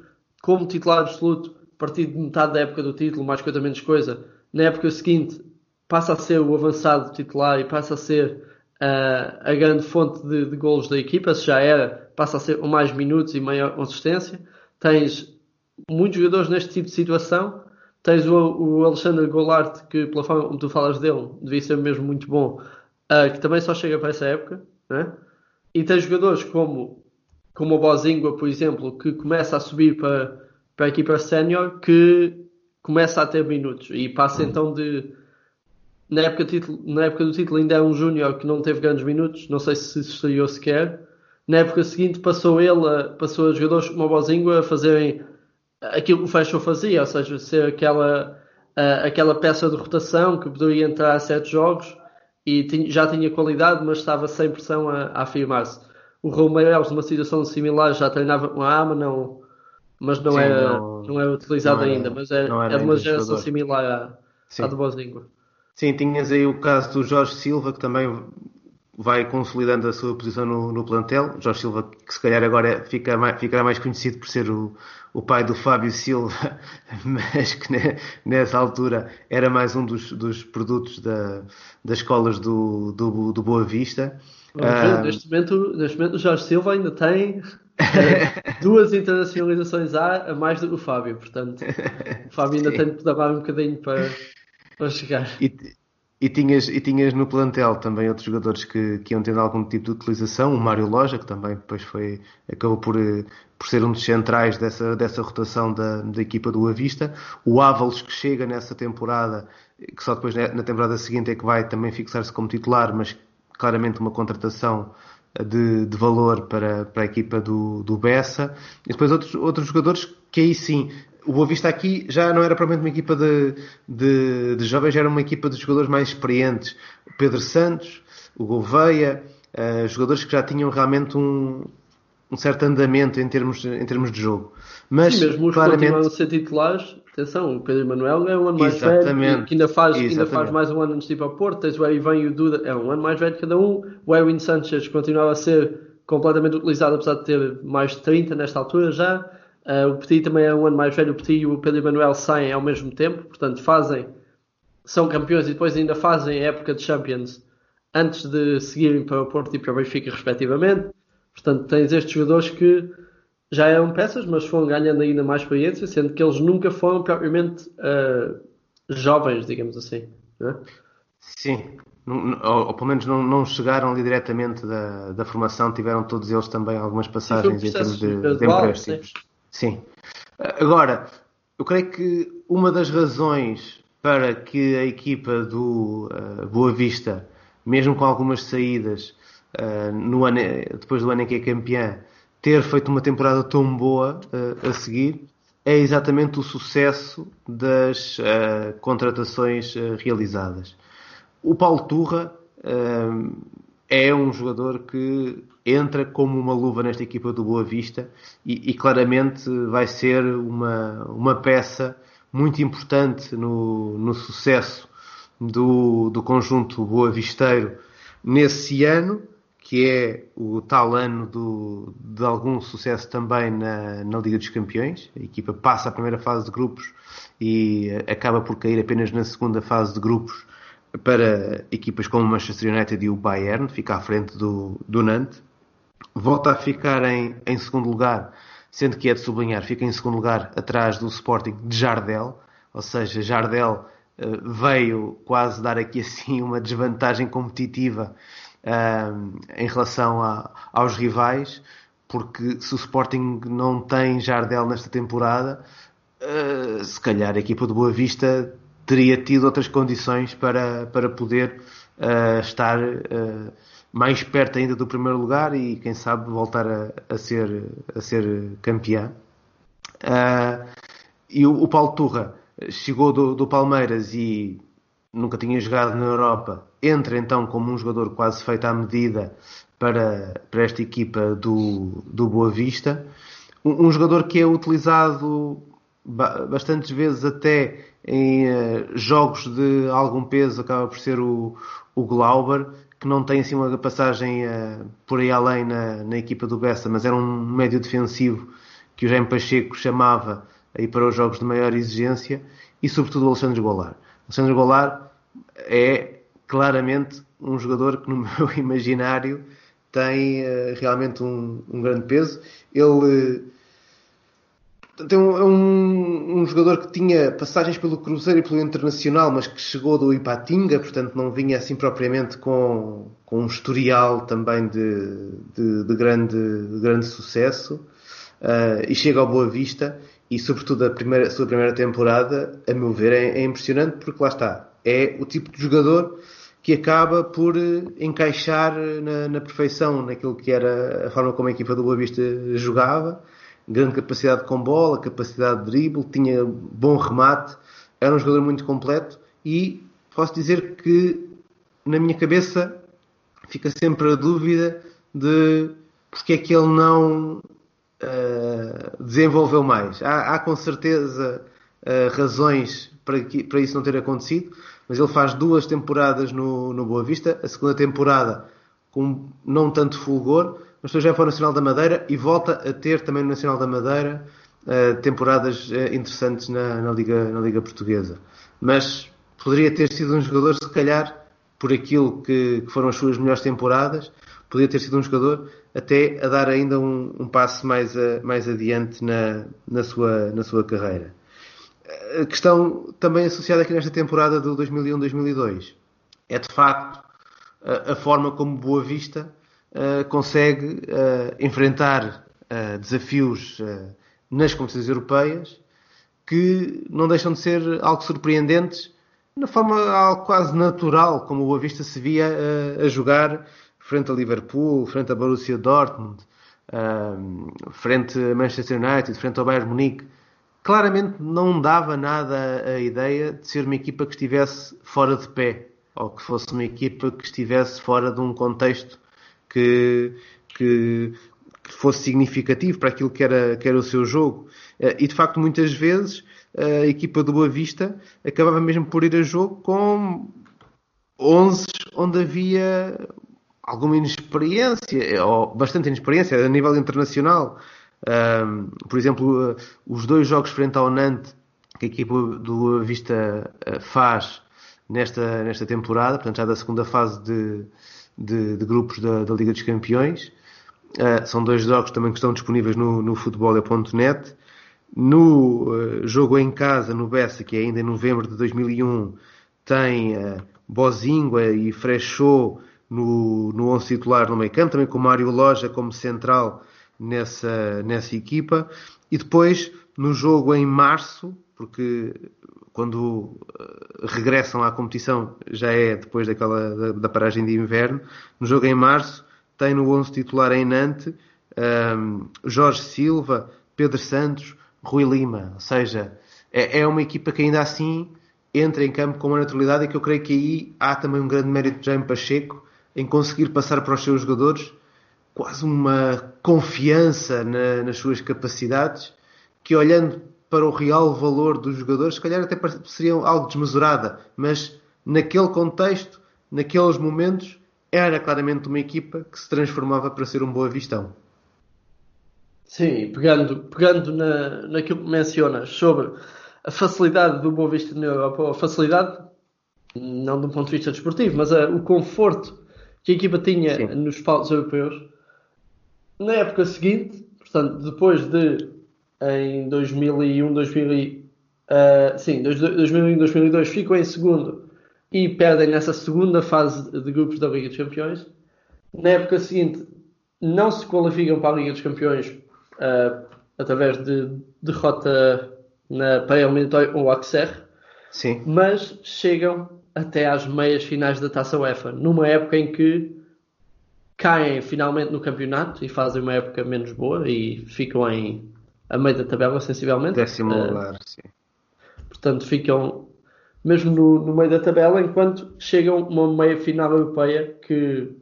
como titular absoluto a partir de metade da época do título, mais coisa menos coisa. Na época seguinte passa a ser o avançado titular e passa a ser uh, a grande fonte de, de golos da equipa, se já era, passa a ser mais minutos e maior consistência. Tens muitos jogadores neste tipo de situação. Tens o, o Alexandre Golart, que pela forma como tu falas dele, devia ser mesmo muito bom, uh, que também só chega para essa época. Né? E tens jogadores como, como o Bozingua, por exemplo, que começa a subir para, para a equipa sénior, que começa a ter minutos e passa então de na época, título, na época do título ainda é um júnior que não teve grandes minutos, não sei se se estreou sequer. Na época seguinte passou ele, a, passou a jogadores como o Bozingua a fazerem aquilo que o Fechou fazia, ou seja, ser aquela, a, aquela peça de rotação que poderia entrar a certos jogos e tinha, já tinha qualidade, mas estava sem pressão a, a afirmar-se. O Romero, numa situação similar, já treinava com a AMA, não, mas não, Sim, era, não, não era utilizado não ainda, mas é, é de uma geração similar à, à do Bozingua. Sim, tinhas aí o caso do Jorge Silva, que também vai consolidando a sua posição no, no plantel. Jorge Silva, que se calhar agora fica mais, ficará mais conhecido por ser o, o pai do Fábio Silva, mas que ne, nessa altura era mais um dos, dos produtos da, das escolas do, do, do Boa Vista. Ah, neste, momento, neste momento o Jorge Silva ainda tem é, duas internacionalizações a, a mais do que o Fábio, portanto o Fábio ainda tem de dar um bocadinho para, para chegar. E, e, tinhas, e tinhas no plantel também outros jogadores que, que iam tendo algum tipo de utilização, o Mário Loja, que também depois foi, acabou por, por ser um dos centrais dessa, dessa rotação da, da equipa do Avista, o Ávalos que chega nessa temporada, que só depois na temporada seguinte é que vai também fixar-se como titular, mas claramente uma contratação de, de valor para, para a equipa do, do Bessa, e depois outros, outros jogadores que aí sim o Boa Vista aqui já não era propriamente uma equipa de, de, de jovens, já era uma equipa de jogadores mais experientes. O Pedro Santos, o Gouveia, uh, jogadores que já tinham realmente um, um certo andamento em termos, em termos de jogo. Mas, Sim, mesmo os claramente... continuam a ser titulares, atenção, o Pedro Manuel é um ano mais Exatamente. velho, que ainda faz, ainda faz mais um ano antes de ir para o Porto, tens o Ivan e o Duda, é um ano mais velho cada um, o Erwin Sanchez continuava a ser completamente utilizado, apesar de ter mais de 30 nesta altura já, Uh, o Petit também é um ano mais velho, o Petit e o Pedro Emanuel saem ao mesmo tempo, portanto fazem, são campeões e depois ainda fazem a época de Champions antes de seguirem para o Porto e para o Benfica respectivamente. Portanto, tens estes jogadores que já eram peças, mas foram ganhando ainda mais experiência, sendo que eles nunca foram propriamente uh, jovens, digamos assim. Né? Sim, ou, ou, pelo menos não, não chegaram ali diretamente da, da formação, tiveram todos eles também algumas passagens em termos de, de empréstimos. Sim. Agora, eu creio que uma das razões para que a equipa do uh, Boa Vista, mesmo com algumas saídas, uh, no ano, depois do ano em que é campeã, ter feito uma temporada tão boa uh, a seguir, é exatamente o sucesso das contratações realizadas. O Paulo Turra é um jogador que entra como uma luva nesta equipa do Boa Vista e, e claramente vai ser uma, uma peça muito importante no, no sucesso do, do conjunto Boa Visteiro nesse ano, que é o tal ano do, de algum sucesso também na, na Liga dos Campeões. A equipa passa a primeira fase de grupos e acaba por cair apenas na segunda fase de grupos para equipas como o Manchester United e o Bayern, fica à frente do, do Nantes. Volta a ficar em, em segundo lugar, sendo que é de sublinhar, fica em segundo lugar atrás do Sporting de Jardel, ou seja, Jardel uh, veio quase dar aqui assim uma desvantagem competitiva uh, em relação a, aos rivais, porque se o Sporting não tem Jardel nesta temporada, uh, se calhar a equipa do Boa Vista teria tido outras condições para, para poder uh, estar uh, mais perto ainda do primeiro lugar e quem sabe voltar a, a ser, a ser campeão. Uh, e o, o, Paulo Turra chegou do, do, Palmeiras e nunca tinha jogado na Europa. Entra então como um jogador quase feito à medida para, para esta equipa do, do Boa Vista. Um, um jogador que é utilizado bastantes vezes até em uh, jogos de algum peso, acaba por ser o, o Glauber, que não tem assim uma passagem uh, por aí além na, na equipa do Bessa, mas era um médio defensivo que o Jaime Pacheco chamava aí para os jogos de maior exigência, e sobretudo o Alexandre Golar. Alexandre Golar é claramente um jogador que no meu imaginário tem uh, realmente um, um, grande peso. Ele tem um, é um, um, jogador que tinha passagens pelo Cruzeiro e pelo Internacional, mas que chegou do Ipatinga, portanto não vinha assim propriamente com, com um historial também de, de, de grande, de grande sucesso. Uh, e chega ao Boa Vista e sobretudo a, primeira, a sua primeira temporada, a meu ver, é, é impressionante porque lá está, é o tipo de jogador que acaba por eh, encaixar na, na, perfeição naquilo que era a forma como a equipa do Boa Vista jogava, grande capacidade com bola, capacidade de drible, tinha bom remate, era um jogador muito completo e posso dizer que na minha cabeça fica sempre a dúvida de porque é que ele não uh, desenvolveu mais. Há, há com certeza uh, razões para, que, para isso não ter acontecido, mas ele faz duas temporadas no, no Boa Vista, a segunda temporada com não tanto fulgor, mas depois já foi ao Nacional da Madeira e volta a ter também no Nacional da Madeira uh, temporadas uh, interessantes na, na, Liga, na Liga Portuguesa. Mas poderia ter sido um jogador, se calhar, por aquilo que, que foram as suas melhores temporadas, poderia ter sido um jogador até a dar ainda um, um passo mais, a, mais adiante na, na, sua, na sua carreira a questão também associada aqui nesta temporada do 2001-2002 é de facto a, a, forma como Boa Vista consegue uh, enfrentar uh, desafios nas competições europeias que não deixam de ser algo surpreendentes na forma algo quase natural como o Boa Vista se via a jogar frente a Liverpool, frente a Borussia Dortmund, frente a Manchester United, frente ao Bayern Munique. Claramente não dava nada a ideia de ser uma equipa que estivesse fora de pé ou que fosse uma equipa que estivesse fora de um contexto que, que, que fosse significativo para aquilo que era, que era o seu jogo. Eh, e de facto, muitas vezes a equipa do Boa Vista acabava mesmo por ir a jogo com 11 onde havia alguma inexperiência, ou bastante inexperiência a nível internacional. Um, por exemplo, os dois jogos frente ao Nantes que a equipa do Vista ah, faz nesta, nesta temporada, portanto já da segunda fase de, de, de grupos da, da, Liga dos Campeões. Uh, são dois jogos também que estão disponíveis no, no futebol.net. No uh, jogo em casa, no Bessa, que é ainda em novembro de 2001, tem uh, Bozingua e Frechot no, no 11 titular no meio campo, também com Mário Loja como central nessa, nessa equipa. E depois, no jogo em março, porque quando eh, regressam à competição já é depois daquela da, da paragem de inverno, no jogo em março tem no 11 titular em Nantes um, ehm, Jorge Silva, Pedro Santos, Rui Lima, ou seja, é, é uma equipa que ainda assim entra em campo com uma naturalidade e que eu creio que aí há também um grande mérito de Jaime Pacheco em conseguir passar para os seus jogadores quase uma confiança na, nas suas capacidades que olhando para o real valor dos jogadores, se calhar até seria algo desmesurada, mas naquele contexto, naqueles momentos, era claramente uma equipa que se transformava para ser um boa vistão. Sim, pegando, pegando na, naquilo que mencionas sobre a facilidade do Boa Vista na Europa, a facilidade, não do ponto de vista desportivo, mas a, o conforto que a equipa tinha Sim. nos palcos europeus, na época seguinte, portanto, depois de em 2001, 2000, uh, sim, 2001, 2002 ficam em segundo e perdem nessa segunda fase de grupos da Liga dos Campeões. Na época seguinte, não se qualificam para a Liga dos Campeões uh, através de derrota na pré-eliminatória ou Auxerre, Sim. mas chegam até às meias finais da Taça UEFA, numa época em que caem finalmente no campeonato e fazem uma época menos boa e ficam em a meio da tabela, sensivelmente. Décimo uh, lugar, sim. Portanto, ficam mesmo no, no meio da tabela, enquanto chegam uma meia final europeia que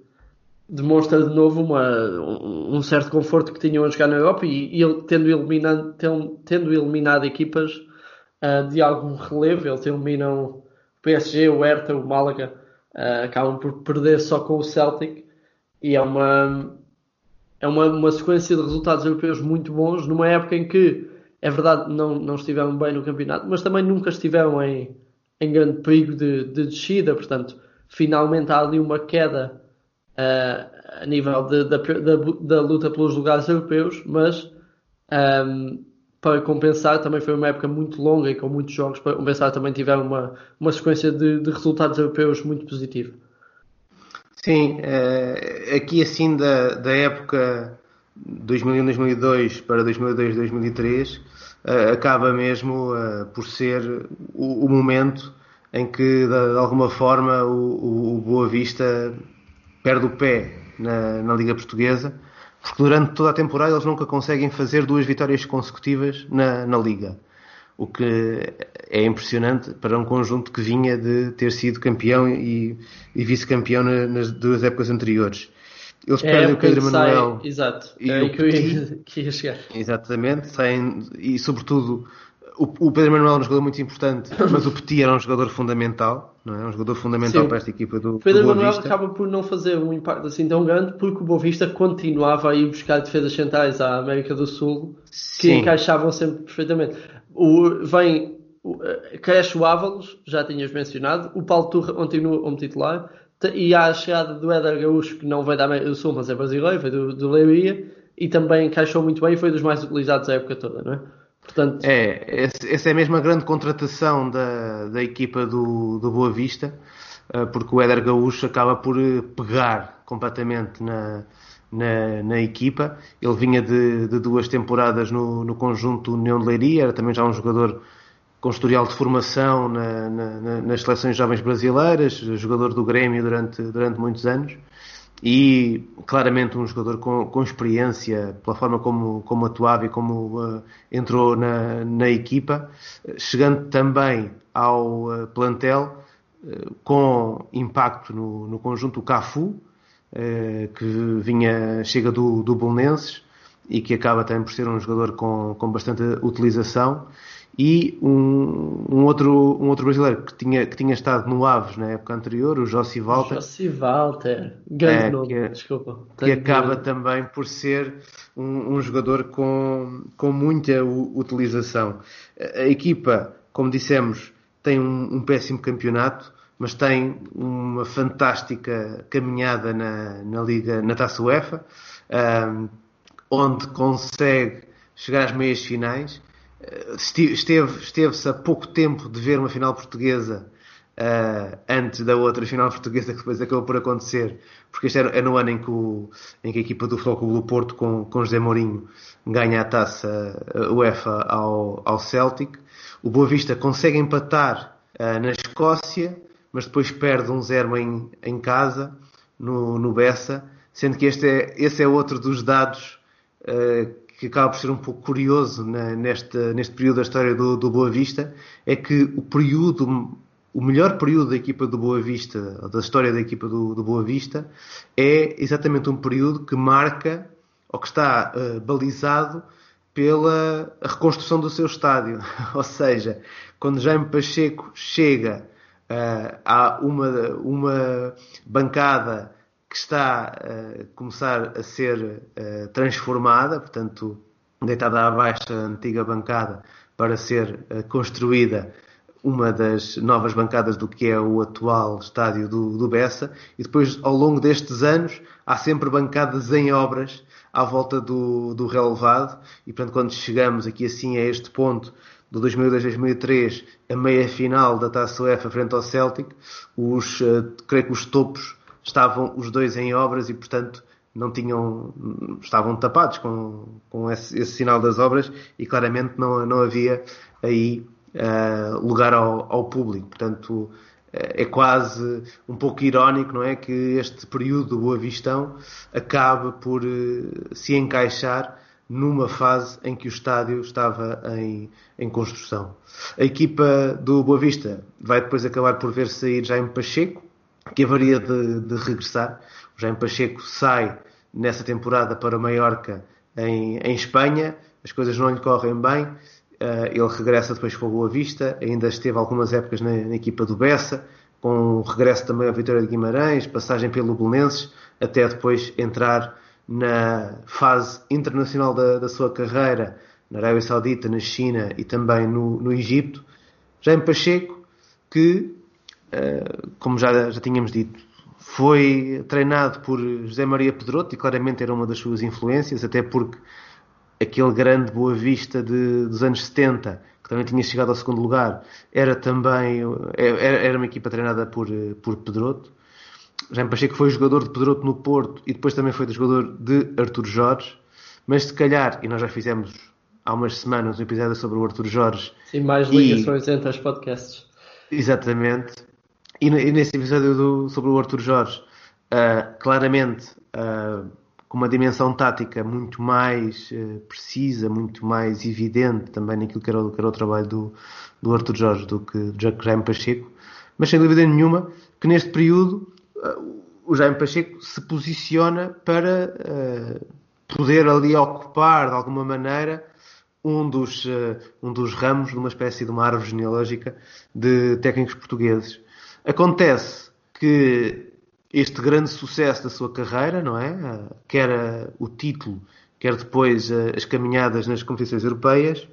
demonstra de novo uma, um, um, certo conforto que tinham a jogar na Europa e, e tendo, eliminado, tendo, tendo eliminado equipas uh, de algum relevo, eles eliminam o PSG, o Hertha, o Málaga, uh, acabam por perder só com o Celtic e é uma é uma, uma sequência de resultados europeus muito bons numa época em que é verdade não, não estiveram bem no campeonato, mas também nunca estiveram em, em grande perigo de, de descida, portanto finalmente há ali uma queda uh, a nível de, da, da, da, luta pelos lugares europeus, mas um, ehm, para compensar também foi uma época muito longa e com muitos jogos, para compensar também tiveram uma, uma sequência de, de resultados europeus muito positiva. Sim, uh, aqui assim da, da época 2001-2002 para 2002-2003 uh, eh, acaba mesmo uh, por ser o, o, momento em que de, de alguma forma o, o Boa Vista perde o pé na, na Liga Portuguesa, porque durante toda a temporada eles nunca conseguem fazer duas vitórias consecutivas na, na Liga. O que é impressionante para um conjunto que vinha de ter sido campeão e, e vice-campeão nas duas épocas anteriores. Eles é perdem o Pedro Manuel. Exato, e é aí que eu ia, que ia chegar. Exatamente, saem, e sobretudo o, Pedro Manuel é um jogador muito importante, mas o Petit era um jogador fundamental, não é? Um jogador fundamental Sim. para esta equipa do, Pedro do Manuel acaba por não fazer um impacto assim tão grande porque o Boa Vista continuava a ir buscar defesas centrais à América do Sul que Sim. encaixavam sempre perfeitamente. O, vem, eh, cresce o Ávalos, já tinhas mencionado, o Paulo Turra continua como titular. E há a chegada do Éder Gaúcho, que não veio da América do Sul, mas é brasileiro, veio do, do Leiria, e também encaixou muito bem e foi dos mais utilizados a época toda, não é? Portanto... É, essa é mesmo a grande contratação da, da equipa do, do Boa Vista, eh, porque o Éder Gaúcho acaba por eh, pegar completamente na, na, na equipa. Ele vinha de, de, duas temporadas no, no conjunto União de Leiria, era também já um jogador com historial de formação na, na, nas seleções jovens brasileiras, jogador do Grêmio durante, durante muitos anos e claramente um jogador com, com experiência pela forma como, como atuava e como uh, entrou na, na equipa, chegando também ao uh, plantel uh, com impacto no, no conjunto Cafu, que vinha, chega do, do Bolonenses e que acaba também por ser um jogador com, com bastante utilização e um, um, outro, um outro brasileiro que tinha, que tinha estado no Aves na época anterior, o Jossi Walter. Jossi Walter, grande é, nome, que, desculpa. Que acaba também por ser um, um, jogador com, com muita utilização. A, a equipa, como dissemos, tem um, um, péssimo campeonato, mas tem uma fantástica caminhada na, na Liga, na Taça UEFA, um, onde consegue chegar às meias finais esteve, esteve-se a pouco tempo de ver uma final portuguesa uh, antes da outra final portuguesa que depois acabou por acontecer, porque este é, no ano em que, o, em que a equipa do Futebol do Porto com, com José Mourinho ganha a taça UEFA ao, ao Celtic. O Boa Vista consegue empatar uh, na Escócia, mas depois perde um zero em, em casa, no, no Bessa, sendo que este é, esse é outro dos dados uh, que acaba por ser um pouco curioso né, neste, neste período da história do, do Boa Vista, é que o período, o melhor período da equipa do Boa Vista, da história da equipa do, do Boa Vista, é exatamente um período que marca, ou que está uh, balizado pela reconstrução do seu estádio. ou seja, quando Jaime Pacheco chega uh, há uma, uma bancada que está a começar a ser uh, transformada, portanto, deitada abaixo a antiga bancada para ser uh, construída uma das novas bancadas do que é o atual estádio do, do Bessa, e depois, ao longo destes anos, há sempre bancadas em obras à volta do, do relevado, e portanto, quando chegamos aqui assim a este ponto do 2002-2003, a meia final da Taça UEFA frente ao Celtic, os, uh, creio que os topos estavam os dois em obras e, portanto, não tinham, estavam tapados com, com esse, esse sinal das obras e claramente não, não havia aí uh, lugar ao, ao, público. Portanto, uh, é quase um pouco irónico, não é? Que este período do Boa Vistão acabe por se encaixar numa fase em que o estádio estava em, em construção. A equipa do Boa Vista vai depois acabar por ver sair Jaime Pacheco, que haveria de, de regressar. O Jaime Pacheco sai nessa temporada para Maiorca, em, em Espanha, as coisas não lhe correm bem, uh, ele regressa depois para o Boa Vista, ainda esteve algumas épocas na, na equipa do Bessa, com regresso também à Vitória de Guimarães, passagem pelo Belenenses, até depois entrar na fase internacional da, da sua carreira, na Arábia Saudita, na China e também no, no Egito. Jaime Pacheco, que, uh, como já, já tínhamos dito, foi treinado por José Maria Pedroto e claramente era uma das suas influências, até porque aquele grande Boa Vista de, dos anos 70, que também tinha chegado ao segundo lugar, era também era, era uma equipa treinada por, por Pedroto. Jaime Pacheco foi jogador de Pedroto no Porto e depois também foi jogador de Artur Jorge, mas se calhar, e nós já fizemos há umas semanas um episódio sobre o Artur Jorge. Sim, mais ligações e... entre os podcasts. Exatamente. E, e nesse episódio do, sobre o Artur Jorge, uh, claramente uh, com uma dimensão tática muito mais uh, precisa, muito mais evidente também naquilo que era, que era o trabalho do, do Artur Jorge do que do Jaime Pacheco, mas sem dúvida nenhuma que neste período o Jaime Pacheco se posiciona para poder ali ocupar de alguma maneira um dos, um dos ramos de uma espécie de uma árvore genealógica de técnicos portugueses. Acontece que este grande sucesso da sua carreira, não é? Quer o título, quer depois as caminhadas nas competições europeias,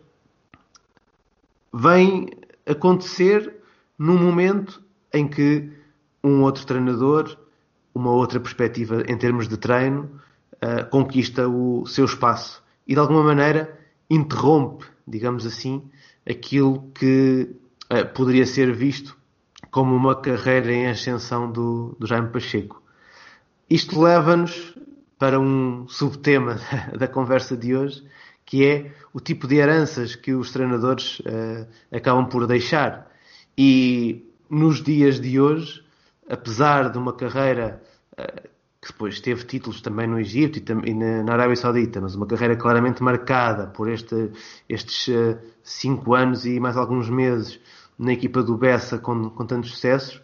vem acontecer num momento em que um outro treinador, uma outra perspectiva em termos de treino, uh, conquista o seu espaço e de alguma maneira interrompe, digamos assim, aquilo que uh, poderia ser visto como uma carreira em ascensão do, do Jaime Pacheco. Isto leva-nos para um subtema da conversa de hoje, que é o tipo de heranças que os treinadores uh, acabam por deixar. E nos dias de hoje, apesar de uma carreira uh, que depois teve títulos também no Egito e, na, Arábia Saudita, mas uma carreira claramente marcada por este, estes uh, cinco anos e mais alguns meses na equipa do Bessa com, com tantos sucessos,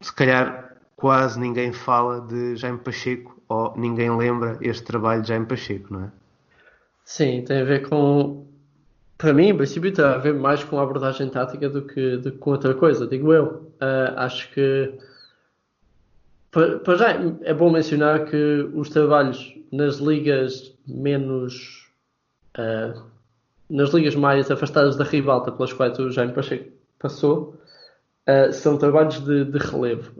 se calhar quase ninguém fala de Jaime Pacheco ou ninguém lembra este trabalho de Jaime Pacheco, não é? Sim, tem a ver com. Para mim, em princípio, tem a ver mais com a abordagem tática do que, do que com outra coisa, digo eu. Uh, acho que. Para já é bom mencionar que os trabalhos nas ligas menos. Uh, nas ligas mais afastadas da ribalta pelas quais o Jaime Pacheco passou, uh, são trabalhos de, de relevo.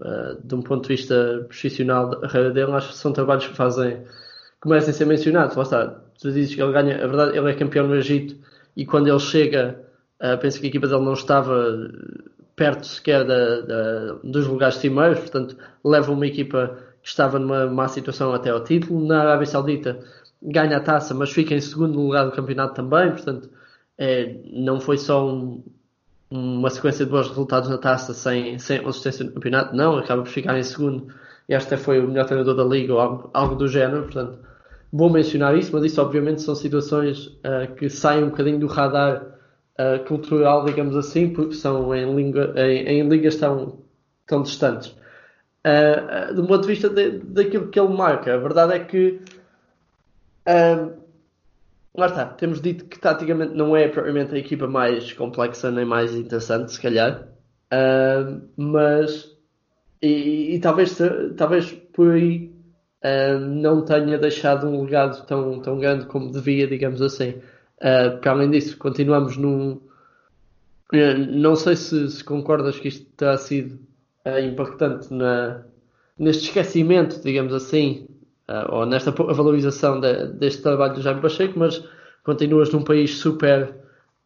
De um ponto de vista profissional da carreira dele, acho que são trabalhos que fazem, começam a ser mencionados. Lá está, tu dizes que ele ganha, a verdade, ele é campeão no Egito e quando ele chega, uh, penso que a equipa dele não estava perto sequer da, da, dos lugares cimeiros, portanto, leva uma equipa que estava numa má situação até ao título. Na Arábia Saudita, ganha a taça, mas fica em segundo lugar do campeonato também, portanto, é, não foi só um, uma sequência de bons resultados na taça sem, sem consistência no campeonato, não, acaba por ficar em segundo e até foi o melhor treinador da liga ou algo, algo do género, portanto, vou mencionar isso, mas isso obviamente são situações uh, que saem um bocadinho do radar uh, cultural, digamos assim, porque são em, língua, em, em ligas tão, tão distantes. Uh, do ponto de vista de, daquilo que ele marca, a verdade é que um, lá está, temos dito que taticamente não é propriamente a equipa mais complexa nem mais interessante, se calhar, um, mas e, e, talvez, talvez por aí um, não tenha deixado um legado tão, tão grande como devia, digamos assim. Uh, porque além disso, continuamos num. Não sei se, se concordas que isto terá sido uh, impactante na, neste esquecimento, digamos assim, uh, ou nesta valorização de, deste trabalho do Jaime Pacheco, mas continuas num país super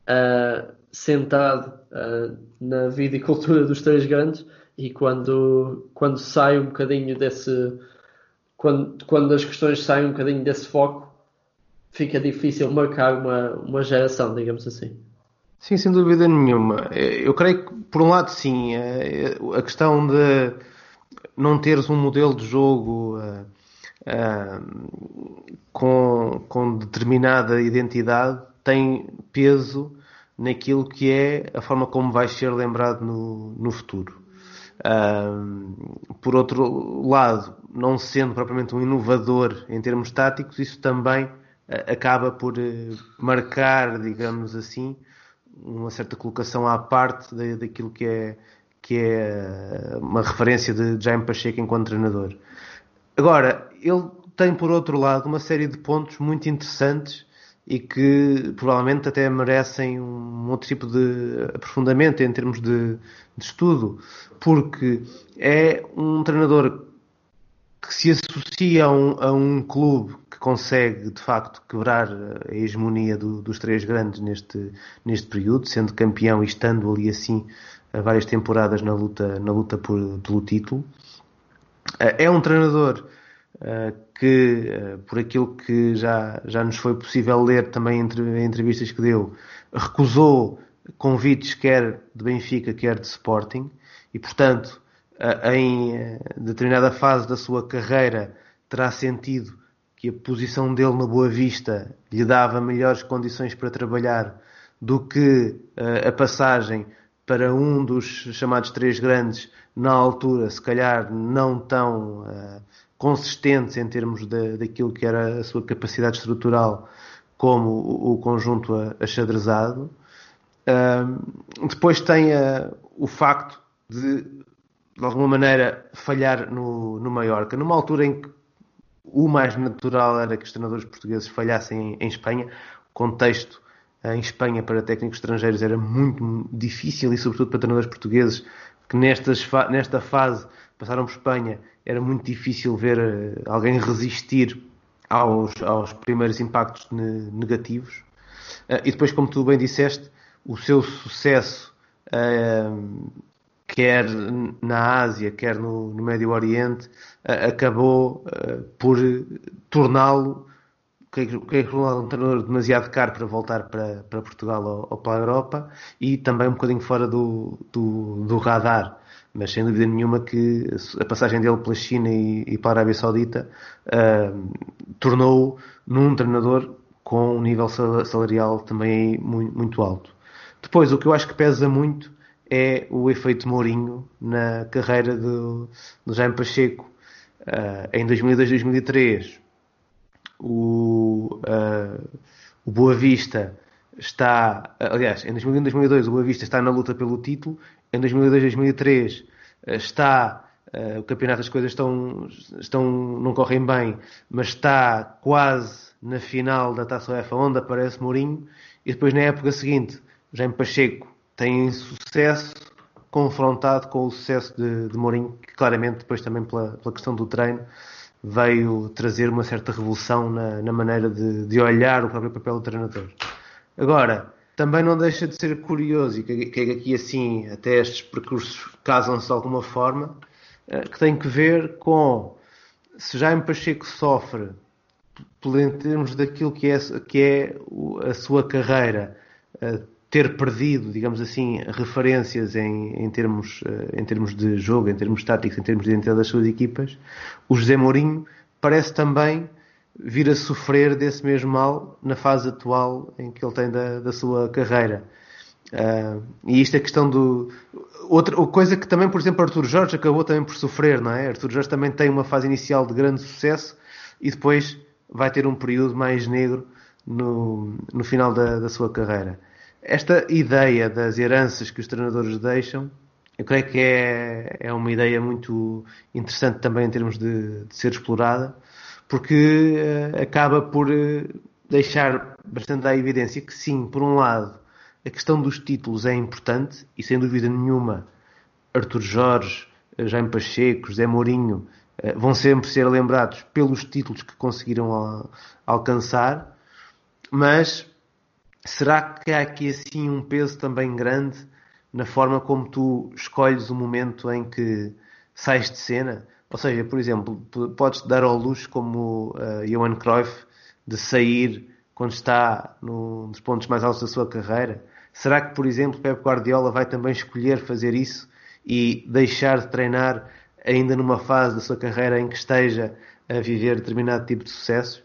uh, sentado uh, na vida e cultura dos três grandes e quando, quando sai um bocadinho desse quando, quando as questões saem um bocadinho desse foco fica difícil marcar uma, uma geração, digamos assim. Sim, sem dúvida nenhuma. Eu creio que, por um lado, sim, a questão de não teres um modelo de jogo com, com determinada identidade tem peso naquilo que é a forma como vai ser lembrado no, no futuro. Por outro lado, não sendo propriamente um inovador em termos táticos, isso também uh, acaba por uh, marcar, digamos assim, uma certa colocação à parte da, daquilo que é, que é uma referência de Jaime Pacheco enquanto treinador. Agora, ele tem, por outro lado, uma série de pontos muito interessantes e que provavelmente até merecem um outro tipo de aprofundamento em termos de, de estudo, porque é um treinador que se associa a um, a um, clube que consegue de facto quebrar a hegemonia do, dos três grandes neste, neste período, sendo campeão e estando ali assim várias temporadas na luta, na luta por, pelo título. É um treinador eh, que, eh, por aquilo que já, já nos foi possível ler também em entrevistas que deu, recusou convites quer de Benfica, quer de Sporting, e portanto, eh, em determinada fase da sua carreira, terá sentido que a posição dele na Boa Vista lhe dava melhores condições para trabalhar do que a passagem para um dos chamados três grandes na altura, se calhar não tão consistentes em termos de, daquilo que era a sua capacidade estrutural como o, o conjunto achadrezado. Uh, depois tem o facto de, de alguma maneira, falhar no, no Mallorca, numa altura em que o mais natural era que os treinadores portugueses falhassem em, em Espanha. O contexto em Espanha para técnicos estrangeiros era muito difícil e, sobretudo, para treinadores portugueses que nestas, nesta fase passaram por Espanha, era muito difícil ver eh, alguém resistir aos, aos primeiros impactos negativos. Eh, e depois, como tu bem disseste, o seu sucesso, eh, quer na Ásia, quer no, no Médio Oriente, acabou por torná-lo que é um treinador demasiado caro para voltar para, para Portugal ou, ou, para a Europa e também um bocadinho fora do, do, do, radar. Mas sem dúvida nenhuma que a passagem dele pela China e, e para a Arábia Saudita uh, tornou-o num treinador com um nível salarial também muito, muito alto. Depois, o que eu acho que pesa muito é o efeito Mourinho na carreira do, do Jaime Pacheco. Uh, em 2002-2003 o, uh, o Boa Vista está, aliás, em 2001 2002 o Boa Vista está na luta pelo título, em 2002 2003 está, uh, o campeonato as coisas estão, estão, não correm bem, mas está quase na final da Taça UEFA onde aparece Mourinho e depois na época seguinte Jaime Pacheco tem sucesso confrontado com o sucesso de, de Mourinho, que claramente depois também pela, pela questão do treino veio trazer uma certa revolução na, na maneira de, de, olhar o próprio papel do treinador. Agora, também não deixa de ser curioso, e que, que aqui assim até estes percursos casam-se de alguma forma, eh, que tem que ver com se Jaime Pacheco sofre em termos daquilo que é, que é a sua carreira, eh, ter perdido, digamos assim, referências em, em, termos, eh, em termos de jogo, em termos táticos, em termos de identidade das suas equipas, o José Mourinho parece também vir a sofrer desse mesmo mal na fase atual em que ele tem da, da sua carreira. Uh, e isto é questão do. Outra coisa que também, por exemplo, Arthur Jorge acabou também por sofrer, não é? Arthur Jorge também tem uma fase inicial de grande sucesso e depois vai ter um período mais negro no, no final da, da sua carreira. Esta ideia das heranças que os treinadores deixam, eu creio que é, é uma ideia muito interessante também em termos de, de ser explorada, porque uh, acaba por uh, deixar bastante à evidência que sim, por um lado, a questão dos títulos é importante e sem dúvida nenhuma Artur Jorge, eh, Jaime Pacheco, José Mourinho uh, vão sempre ser lembrados pelos títulos que conseguiram alcançar, mas será que há aqui assim um peso também grande na forma como tu escolhes o momento em que sais de cena? Ou seja, por exemplo, podes dar ao luxo como uh, Johan Cruyff de sair quando está num dos pontos mais altos da sua carreira? Será que, por exemplo, Pep Guardiola vai também escolher fazer isso e deixar de treinar ainda numa fase da sua carreira em que esteja a viver determinado tipo de sucesso?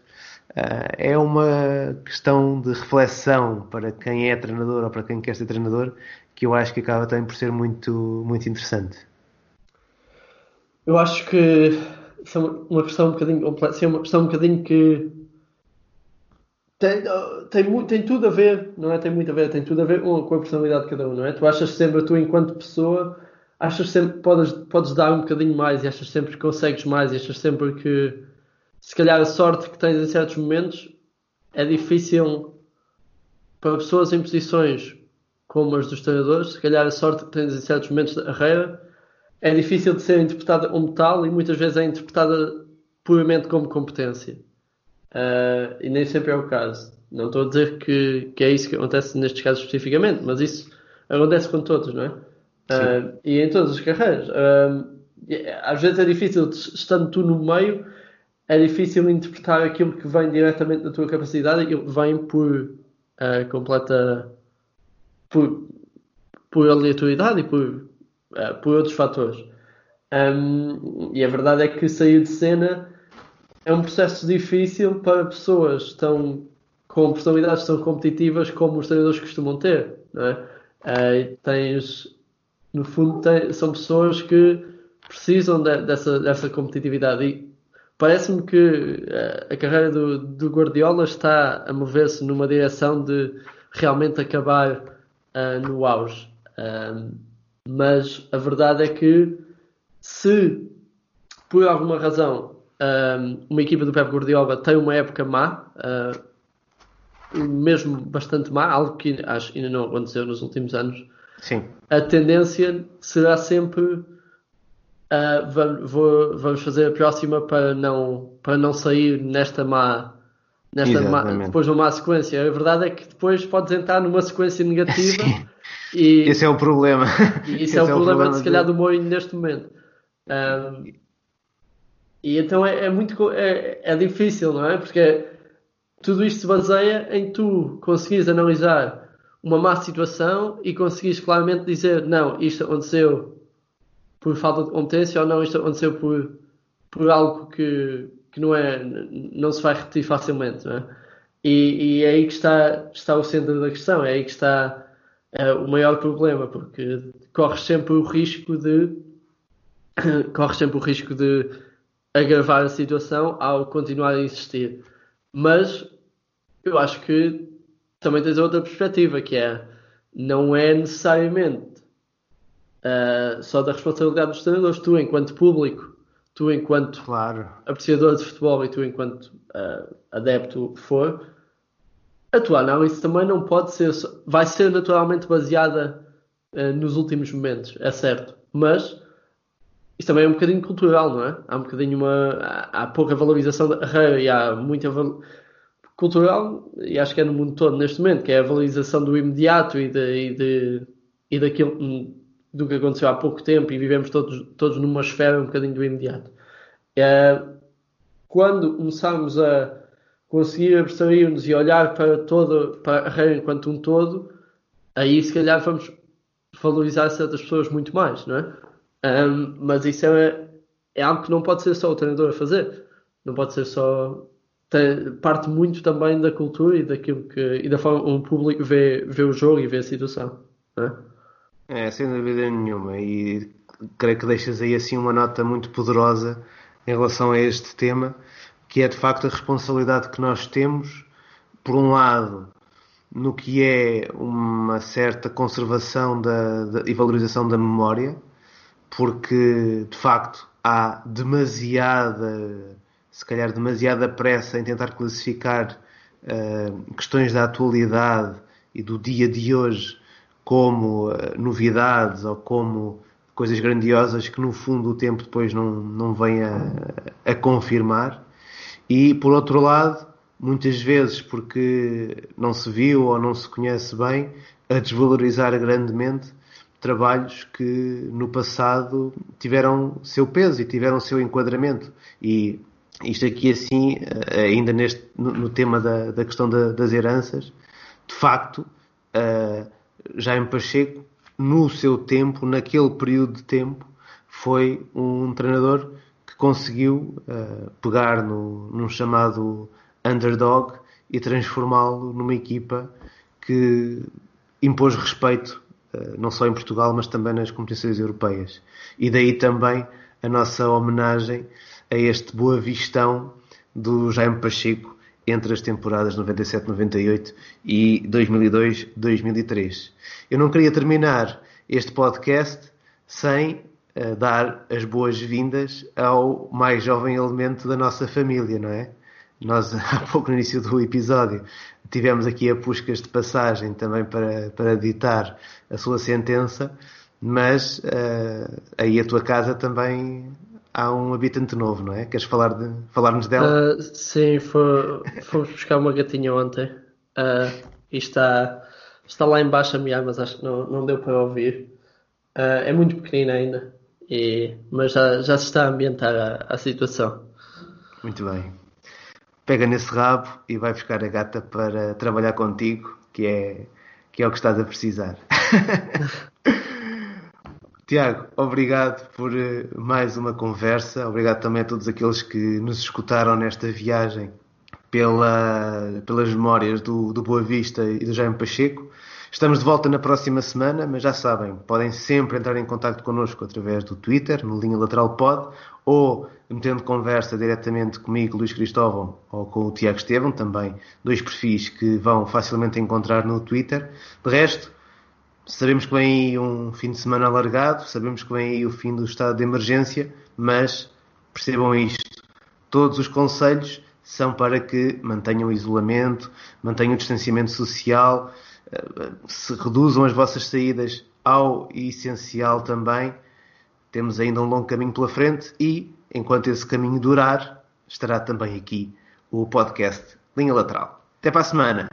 Uh, é uma questão de reflexão para quem é treinador ou para quem quer ser treinador que eu acho que acaba também por ser muito, muito interessante. Eu acho que isso é uma questão um bocadinho complexa, é uma questão um bocadinho que tem, tem, tem tudo a ver, não é? Tem muito a ver, tem tudo a ver com a personalidade de cada um, não é? Tu achas sempre, tu enquanto pessoa, achas sempre que podes, podes dar um bocadinho mais e achas sempre que consegues mais e achas sempre que se calhar a sorte que tens em certos momentos é difícil para pessoas em posições como as dos treinadores, se calhar a sorte que tens em certos momentos da carreira é difícil de ser interpretada como tal e muitas vezes é interpretada puramente como competência. Uh, e nem sempre é o caso. Não estou a dizer que, que é isso que acontece nestes casos especificamente, mas isso acontece com todos, não é? Uh, e em todas as carreiras. Uh, às vezes é difícil, estando tu no meio, é difícil interpretar aquilo que vem diretamente da tua capacidade, aquilo que vem por completa. por, por aleatoriedade e por, uh, por outros fatores. Um, e a verdade é que sair de cena é um processo difícil para pessoas tão com personalidades tão competitivas como os treinadores costumam ter. Não é? Uh, tens, no fundo, tem, são pessoas que precisam de, dessa, dessa competitividade. E Parece-me que eh, a carreira do, do Guardiola está a mover-se numa direção de realmente acabar uh, no auge. Uh, mas a verdade é que se por alguma razão uma equipa do Pep Guardiola tem uma época má, mesmo bastante má, algo que acho que ainda não aconteceu nos últimos anos, Sim. a tendência será sempre Uh, vamos, vou, vamos fazer a próxima para não, para não sair nesta má. Nesta má, depois de uma má sequência. A verdade é que depois podes entrar numa sequência negativa Sim. E esse é o problema. E isso é, o, é o problema, problema, se calhar, do Mourinho neste momento. Um, e então é, é muito é, é, difícil, não é? Porque tudo isto se baseia em tu conseguires analisar uma má situação e conseguires claramente dizer não, isto aconteceu por falta de competência ou não isto aconteceu por, por algo que, que não, é, não se vai repetir facilmente. Não é? E, e é aí que está, está o centro da questão, é aí que está é, o maior problema, porque corres sempre o risco de corres sempre o risco de agravar a situação ao continuar a insistir. Mas eu acho que também tens outra perspectiva, que é não é necessariamente uh, só da responsabilidade dos treinadores. Tu, enquanto público, tu, enquanto claro. apreciador de futebol e tu, enquanto uh, adepto for, a tua análise também não pode ser, vai ser naturalmente baseada uh, nos últimos momentos, é certo, mas isso também é um bocadinho cultural, não é? Há um bocadinho uma. Há, há pouca valorização da e há muita. Val... cultural, e acho que é no mundo todo neste momento, que é a valorização do imediato e, de, e, de, e daquilo do que aconteceu há pouco tempo e vivemos todos, todos numa esfera um bocadinho do imediato. É, quando começarmos a conseguir abstrair-nos e olhar para, todo, para a carreira enquanto um todo, aí se calhar vamos valorizar certas pessoas muito mais, não é? Um, mas isso é, é algo que não pode ser só o treinador a fazer. Não pode ser só. Tem, parte muito também da cultura e daquilo que. e da forma como o público vê, vê o jogo e vê a situação. Não é? É, sem dúvida nenhuma. E creio que deixas aí assim uma nota muito poderosa em relação a este tema, que é de facto a responsabilidade que nós temos, por um lado, no que é uma certa conservação da, da, e valorização da memória, porque de facto há demasiada, se calhar demasiada pressa em tentar classificar uh, questões da atualidade e do dia de hoje como uh, novidades ou como coisas grandiosas que no fundo o tempo depois não, não vem a, a confirmar. E por outro lado, muitas vezes porque não se viu ou não se conhece bem, a desvalorizar grandemente trabalhos que no passado tiveram seu peso e tiveram seu enquadramento. E isto aqui assim, eh, ainda neste, no, tema da, da questão da, das heranças, de facto, uh, Jaime Pacheco, no seu tempo, naquele período de tempo, foi um treinador conseguiu uh, pegar no, num chamado underdog e transformá-lo numa equipa que impôs respeito eh, não só em Portugal, mas também nas competições europeias. E daí também a nossa homenagem a este boa vistão do Jaime Pacheco entre as temporadas 97-98 e 2002-2003. Eu não queria terminar este podcast sem dar as boas-vindas ao mais jovem elemento da nossa família, não é? Nós, há pouco no início do episódio, tivemos aqui a Puscas de passagem também para, para editar a sua sentença, mas uh, aí a tua casa também há um habitante novo, não é? Queres falar de, falar-nos dela? Uh, sim, foi, fomos buscar uma gatinha ontem uh, e está, está lá embaixo a miar, mas acho que não, não deu para ouvir. Uh, é muito pequenina ainda, e, mas já, já se está a ambientar a, a situação. Muito bem. Pega nesse rabo e vai buscar a gata para trabalhar contigo, que é, que é o que estás a precisar. Tiago, obrigado por eh, mais uma conversa. Obrigado também a todos aqueles que nos escutaram nesta viagem pela, pelas memórias do, do Boa Vista e do Jaime Pacheco. Estamos de volta na próxima semana, mas já sabem, podem sempre entrar em contato connosco através do Twitter, no Linha Lateral Pod, ou metendo conversa diretamente comigo, Luís Cristóvão, ou com o Tiago Estevam, também dois perfis que vão facilmente encontrar no Twitter. De resto, Sabemos que vem aí um fim de semana alargado, sabemos que vem aí o fim do estado de emergência, mas percebam isto: todos os conselhos são para que mantenham o isolamento, mantenham o distanciamento social, se reduzam as vossas saídas ao essencial também. Temos ainda um longo caminho pela frente e, enquanto esse caminho durar, estará também aqui o podcast Linha Lateral. Até para a semana!